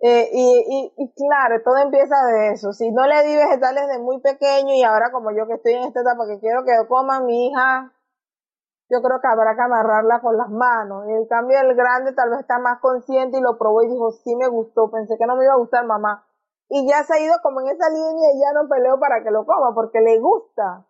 Eh, y, y, claro, todo empieza de eso. Si no le di vegetales de muy pequeño y ahora como yo que estoy en esta etapa que quiero que coma mi hija, yo creo que habrá que amarrarla con las manos. Y en cambio el grande tal vez está más consciente y lo probó y dijo, sí me gustó, pensé que no me iba a gustar mamá. Y ya se ha ido como en esa línea y ya no peleo para que lo coma porque le gusta.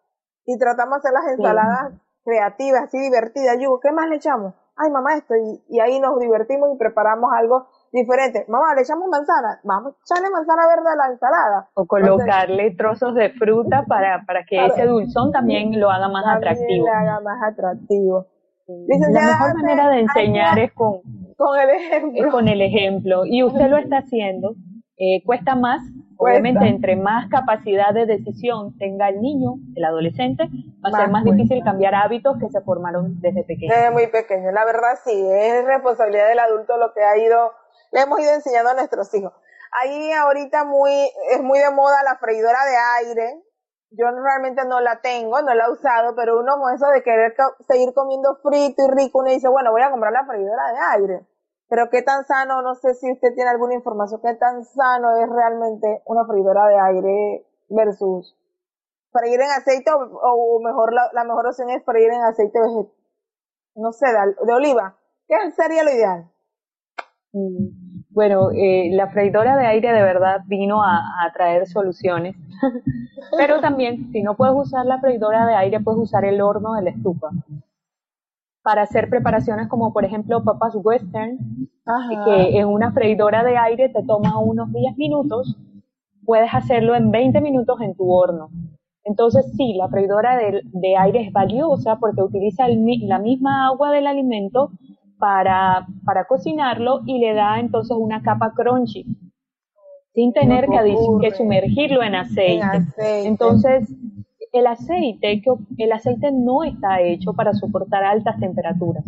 Y tratamos de hacer las ensaladas creativas, así divertidas. Yo, ¿qué más le echamos? Ay, mamá, esto. y ahí nos divertimos y preparamos algo diferente. Mamá, le echamos manzana, vamos a echarle manzana verde a la ensalada. O colocarle trozos de fruta para, para que ese dulzón también lo haga más atractivo. Lo haga más atractivo. la mejor manera de enseñar es con, con el ejemplo. con el ejemplo. Y usted lo está haciendo. Eh, cuesta más, obviamente, entre más capacidad de decisión tenga el niño, el adolescente, va a ser más difícil cambiar hábitos que se formaron desde pequeño. Desde muy pequeño, la verdad sí, es responsabilidad del adulto lo que ha ido le hemos ido enseñando a nuestros hijos. Ahí ahorita muy, es muy de moda la freidora de aire. Yo realmente no la tengo, no la he usado, pero uno con eso de querer seguir comiendo frito y rico, uno dice, bueno, voy a comprar la freidora de aire. Pero qué tan sano, no sé si usted tiene alguna información, qué tan sano es realmente una freidora de aire versus freír en aceite o, mejor la, mejor opción es freír en aceite vegetal, no sé, de oliva. ¿Qué sería lo ideal? Mm, bueno, eh, la freidora de aire de verdad vino a, traer soluciones, pero también si no puedes usar la freidora de aire, puedes usar el horno de la estufa para hacer preparaciones como por ejemplo papas western, que en una freidora de aire te toma unos 10 minutos, puedes hacerlo en 20 minutos en tu horno. Entonces sí, la freidora de, aire es valiosa porque utiliza la misma agua del alimento, para, para cocinarlo y le da entonces una capa crunchy sin tener que, sumergirlo en aceite. Entonces, el aceite, el aceite no está hecho para soportar altas temperaturas.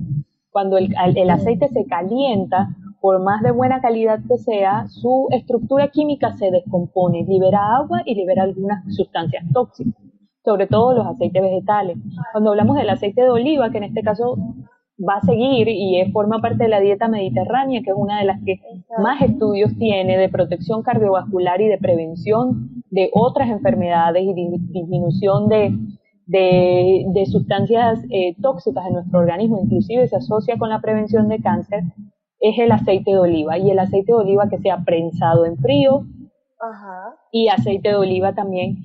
Cuando el, el, aceite se calienta, por más de buena calidad que sea, su estructura química se descompone, libera agua y libera algunas sustancias tóxicas, sobre todo los aceites vegetales. Cuando hablamos del aceite de oliva, que en este caso va a seguir y forma parte de la dieta mediterránea, que es una de las que más estudios tiene de protección cardiovascular y de prevención de otras enfermedades y disminución de, de, sustancias eh, tóxicas en nuestro organismo, inclusive se asocia con la prevención de cáncer, es el aceite de oliva. Y el aceite de oliva que sea prensado en frío y aceite de oliva también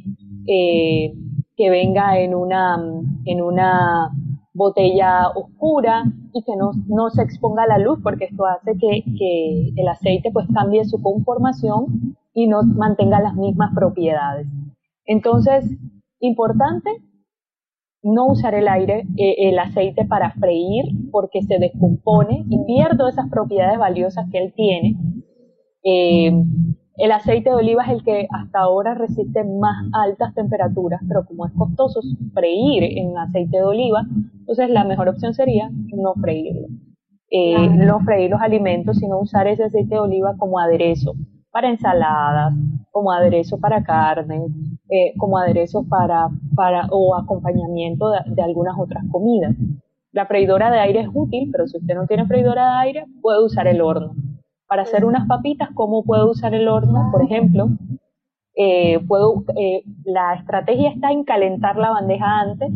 eh, que venga en una, en una botella oscura y que no, no, se exponga a la luz porque esto hace que, que, el aceite pues cambie su conformación y no mantenga las mismas propiedades. Entonces, importante, no usar el aire, eh, el aceite para freír porque se descompone y pierde esas propiedades valiosas que él tiene. Eh, el aceite de oliva es el que hasta ahora resiste más altas temperaturas, pero como es costoso freír en aceite de oliva, entonces la mejor opción sería no freírlo. Eh, no freír los alimentos, sino usar ese aceite de oliva como aderezo para ensaladas, como aderezo para carne, eh, como aderezo para, para o acompañamiento de, de algunas otras comidas. La freidora de aire es útil, pero si usted no tiene freidora de aire, puede usar el horno para hacer unas papitas, ¿cómo puedo usar el horno? Por ejemplo, eh, puedo, la estrategia está en calentar la bandeja antes,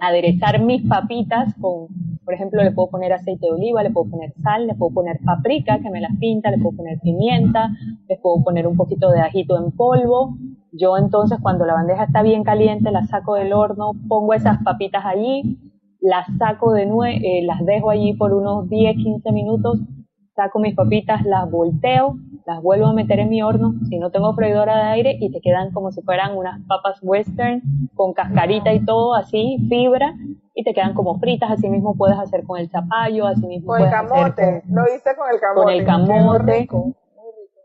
aderezar mis papitas con, por ejemplo, le puedo poner aceite de oliva, le puedo poner sal, le puedo poner paprika que me las pinta, le puedo poner pimienta, le puedo poner un poquito de ajito en polvo. Yo entonces cuando la bandeja está bien caliente la saco del horno, pongo esas papitas allí, las saco de nuevo, eh, las dejo allí por unos 10, 15 minutos saco mis papitas, las volteo, las vuelvo a meter en mi horno, si no tengo freidora de aire, y te quedan como si fueran unas papas western con cascarita y todo, así, fibra, y te quedan como fritas, así mismo puedes hacer con el zapallo, así mismo con el camote, lo hice con el camote. Con el camote.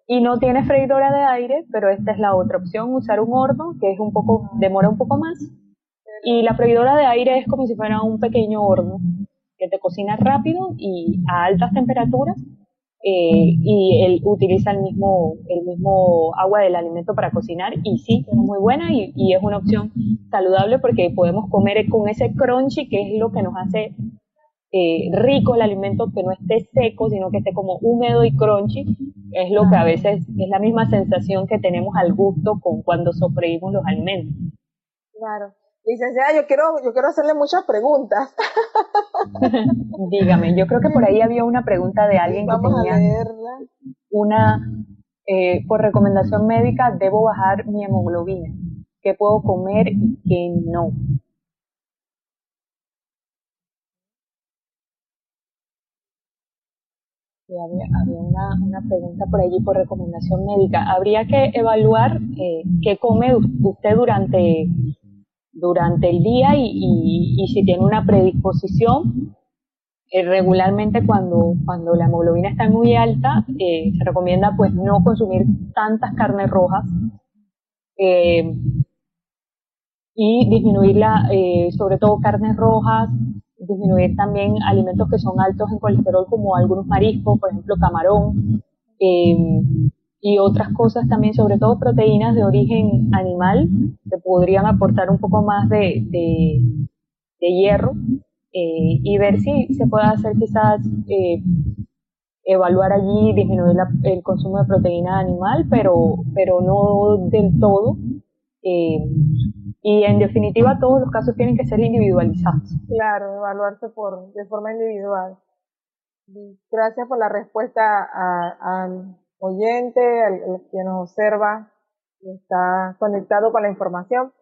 Y no tienes freidora de aire, pero esta es la otra opción, usar un horno, que es un poco, demora un poco más. Y la freidora de aire es como si fuera un pequeño horno que te cocina rápido y a altas temperaturas eh, y él utiliza el mismo, el mismo agua del alimento para cocinar y sí, es muy buena y, y, es una opción saludable porque podemos comer con ese crunchy que es lo que nos hace eh, rico el alimento, que no esté seco, sino que esté como húmedo y crunchy. Es lo que a veces es la misma sensación que tenemos al gusto con cuando sofreímos los alimentos. Claro. Licenciada, yo quiero, yo quiero hacerle muchas preguntas. Dígame, yo creo que por ahí había una pregunta de alguien que tenía una, eh, por recomendación médica, debo bajar mi hemoglobina. ¿Qué puedo comer y qué no? había, había una, una, pregunta por allí por recomendación médica. Habría que evaluar eh, qué come usted durante durante el día y, y, si tiene una predisposición, eh, regularmente cuando, cuando la hemoglobina está muy alta, eh, se recomienda pues no consumir tantas carnes rojas eh, y disminuirla, sobre todo carnes rojas, disminuir también alimentos que son altos en colesterol como algunos mariscos, por ejemplo camarón, y otras cosas también, sobre todo proteínas de origen animal, que podrían aportar un poco más de, de, hierro eh, y ver si se puede hacer quizás eh, evaluar allí, disminuir el consumo de proteína animal, pero, pero no del todo. Eh, y en definitiva todos los casos tienen que ser individualizados. Claro, evaluarse por, de forma individual. Gracias por la respuesta a, a oyente, al, que nos observa está conectado con la información.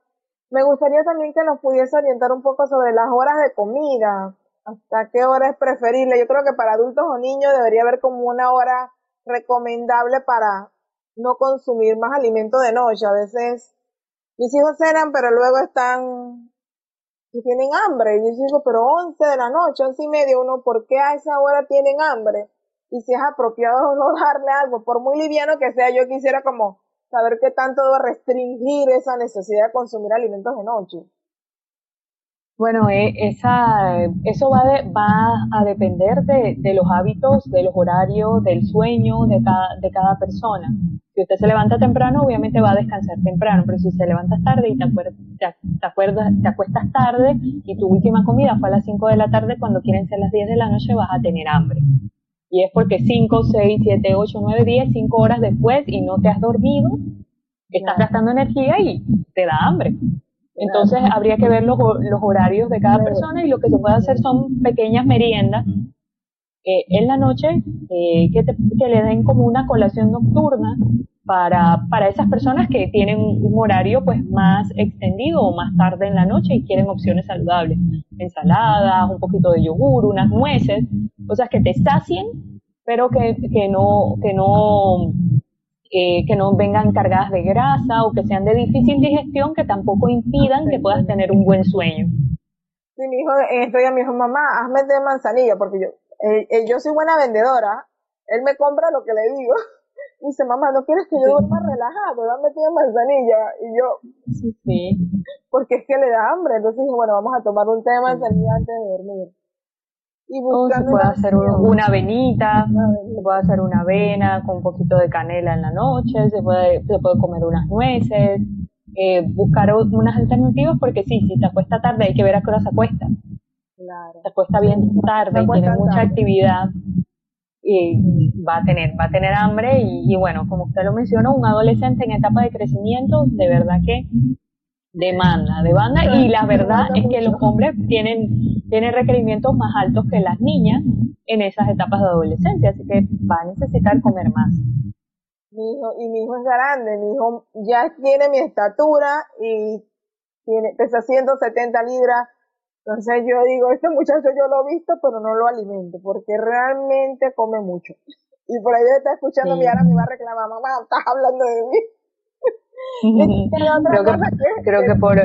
Me gustaría también que nos pudiese orientar un poco sobre las horas de comida, hasta qué hora es preferible. Yo creo que para adultos o niños debería haber como una hora recomendable para no consumir más alimento de noche. A veces mis hijos cenan, pero luego están y tienen hambre. Y yo digo, pero 11 de la noche, 11 y media, uno, ¿por qué a esa hora tienen hambre? Y si es apropiado o no darle algo, por muy liviano que sea, yo quisiera como saber qué tanto debo restringir esa necesidad de consumir alimentos de noche. Bueno, eh, esa, eso va, va a depender de, de, los hábitos, de los horarios, del sueño de cada, de cada persona. Si usted se levanta temprano, obviamente va a descansar temprano, pero si se levanta tarde y te, acuerdas, te acuestas tarde y tu última comida fue a las 5 de la tarde, cuando quieren ser las 10 de la noche vas a tener hambre. Y es porque 5, 6, 7, 8, 9, 10, 5 horas después y no te has dormido, estás gastando energía y te da hambre. Entonces habría que ver los, los, horarios de cada persona y lo que se puede hacer son pequeñas meriendas eh, en la noche eh, que, te, que, le den como una colación nocturna para, para esas personas que tienen un horario pues más extendido o más tarde en la noche y quieren opciones saludables. Ensaladas, un poquito de yogur, unas nueces, cosas que te sacien, pero que, que no, que no, eh, que no vengan cargadas de grasa o que sean de difícil digestión, que tampoco impidan que puedas tener un buen sueño. Sí, mi hijo, en estos días me dijo, mamá, hazme de manzanilla, porque yo, eh, eh, yo soy buena vendedora, él me compra lo que le digo. Y dice, mamá, ¿no quieres que yo duerma relajado? Dame de manzanilla. Y yo, sí, sí. Porque es que le da hambre. Entonces dije, bueno, vamos a tomar un té de manzanilla antes de dormir. Y se puede hacer una avenita, se puede hacer una avena con un poquito de canela en la noche, se puede, se puede comer unas nueces, eh, buscar unas alternativas porque sí, si te acuesta tarde hay que ver a qué hora se acuesta. Claro. Se acuesta bien tarde y tiene mucha actividad y va a tener, va a tener hambre y, bueno, como usted lo mencionó, un adolescente en etapa de crecimiento, de verdad que demanda, demanda y la verdad es que los hombres tienen, tienen requerimientos más altos que las niñas en esas etapas de adolescencia, así que va a necesitar comer más. Mi hijo, y mi hijo es grande, mi hijo ya tiene mi estatura y tiene, pesa 170 libras, entonces yo digo, este muchacho yo lo he visto, pero no lo alimento, porque realmente come mucho. Y por ahí está escuchando mi ahora me va a reclamar, mamá, estás hablando de mí. creo, que, creo que por...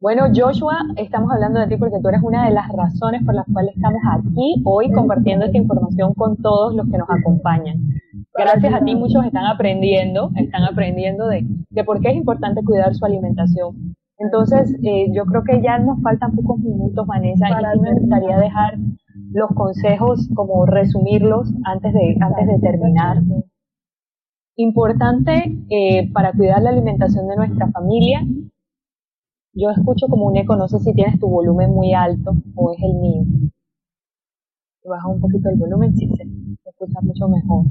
Bueno, Joshua, estamos hablando de ti porque tú eres una de las razones por las cuales estamos aquí hoy compartiendo esta información con todos los que nos acompañan. Gracias a ti muchos están aprendiendo, están aprendiendo de, de por qué es importante cuidar su alimentación. Entonces, eh, yo creo que ya nos faltan pocos minutos, Vanessa, y sí me gustaría dejar los consejos, como resumirlos antes de, antes de terminar. Importante eh, para cuidar la alimentación de nuestra familia. Yo escucho como un eco, no sé si tienes tu volumen muy alto o es el mío. Baja un poquito el volumen, sí, se, escuchas mucho mejor.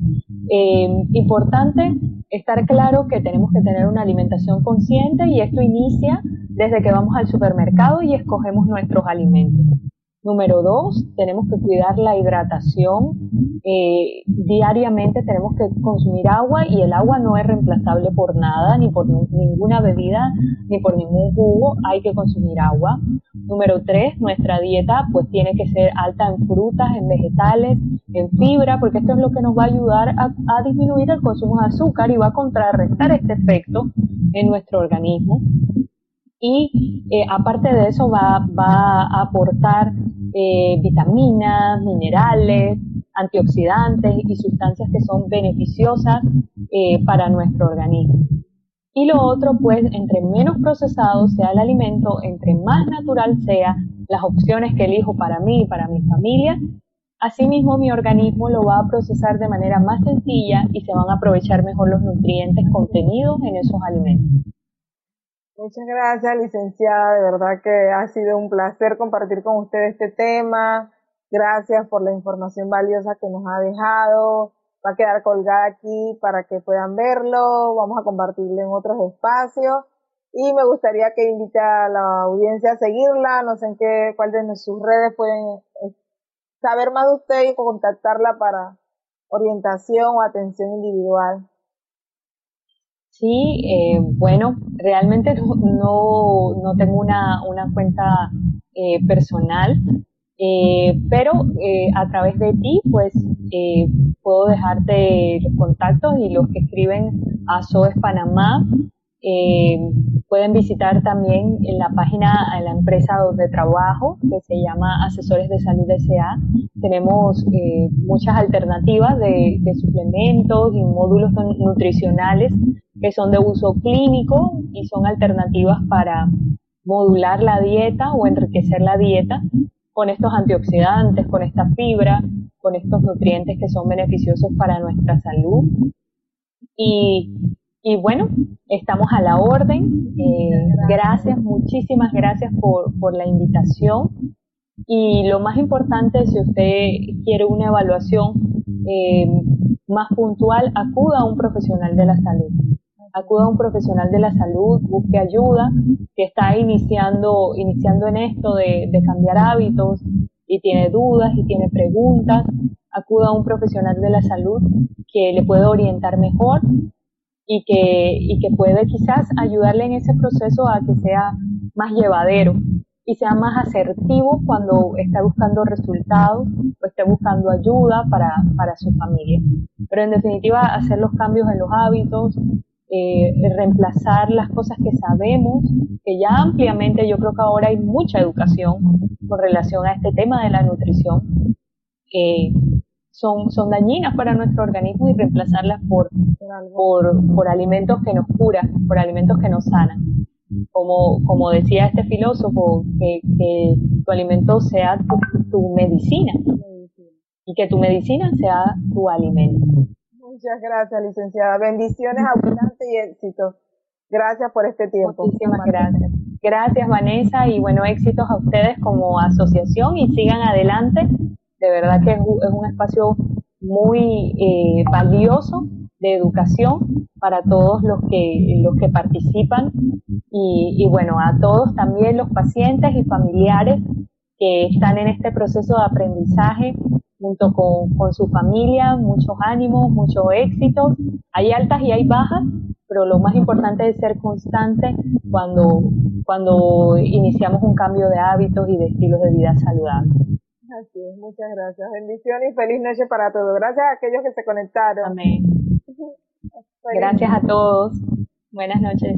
Eh, importante estar claro que tenemos que tener una alimentación consciente y esto inicia desde que vamos al supermercado y escogemos nuestros alimentos. Número dos, tenemos que cuidar la hidratación. Eh, diariamente tenemos que consumir agua y el agua no es reemplazable por nada, ni por ninguna bebida, ni por ningún jugo. Hay que consumir agua. Número tres, nuestra dieta pues tiene que ser alta en frutas, en vegetales, en fibra, porque esto es lo que nos va a ayudar a, disminuir el consumo de azúcar y va a contrarrestar este efecto en nuestro organismo y eh, aparte de eso va, a aportar eh, vitaminas, minerales, antioxidantes y sustancias que son beneficiosas eh, para nuestro organismo. Y lo otro, pues, entre menos procesado sea el alimento, entre más natural sea las opciones que elijo para mí y para mi familia, asimismo mi organismo lo va a procesar de manera más sencilla y se van a aprovechar mejor los nutrientes contenidos en esos alimentos. Muchas gracias, licenciada. De verdad que ha sido un placer compartir con usted este tema. Gracias por la información valiosa que nos ha dejado. Va a quedar colgada aquí para que puedan verlo. Vamos a compartirlo en otros espacios. Y me gustaría que invite a la audiencia a seguirla. No sé en qué, cuál de sus redes pueden eh, saber más de usted y contactarla para orientación o atención individual. Sí, eh, bueno, realmente no, no tengo una, una cuenta eh, personal, eh, pero a través de ti, pues puedo dejarte los contactos y los que escriben a SOES Panamá. pueden visitar también en la página de la empresa donde trabajo, que se llama Asesores de Salud SA. Tenemos muchas alternativas de suplementos y módulos nutricionales que son de uso clínico y son alternativas para modular la dieta o enriquecer la dieta con estos antioxidantes, con esta fibra, con estos nutrientes que son beneficiosos para nuestra salud. Y, y bueno, estamos a la orden. Eh, gracias, muchísimas gracias por, por la invitación. Y lo más importante, si usted quiere una evaluación eh, más puntual, acuda a un profesional de la salud acuda a un profesional de la salud, busque ayuda, que está iniciando, iniciando en esto de, cambiar hábitos y tiene dudas y tiene preguntas, acuda a un profesional de la salud que le puede orientar mejor y que, y que puede quizás ayudarle en ese proceso a que sea más llevadero y sea más asertivo cuando está buscando resultados o esté buscando ayuda para, para su familia. Pero en definitiva, hacer los cambios en los hábitos, eh, reemplazar las cosas que sabemos, que ya ampliamente yo creo que ahora hay mucha educación con relación a este tema de la nutrición, que son, son dañinas para nuestro organismo y reemplazarlas por, por, alimentos que nos curan, por alimentos que nos sanan. Como, como decía este filósofo, que, tu alimento sea tu, tu medicina y que tu medicina sea tu alimento. Muchas gracias, licenciada. Bendiciones abundantes y éxitos. Gracias por este tiempo. Muchísimas gracias. Gracias, Vanessa, y bueno, éxitos a ustedes como asociación y sigan adelante. De verdad que es un espacio muy eh, valioso de educación para todos los que, los que participan y, y bueno, a todos también los pacientes y familiares que están en este proceso de aprendizaje junto con, con su familia, muchos ánimos, muchos éxitos. Hay altas y hay bajas, pero lo más importante es ser constante cuando, cuando iniciamos un cambio de hábitos y de estilos de vida saludables. Así es, muchas gracias. Bendiciones y feliz noche para todos. Gracias a aquellos que se conectaron. Amén. Gracias a todos. Buenas noches.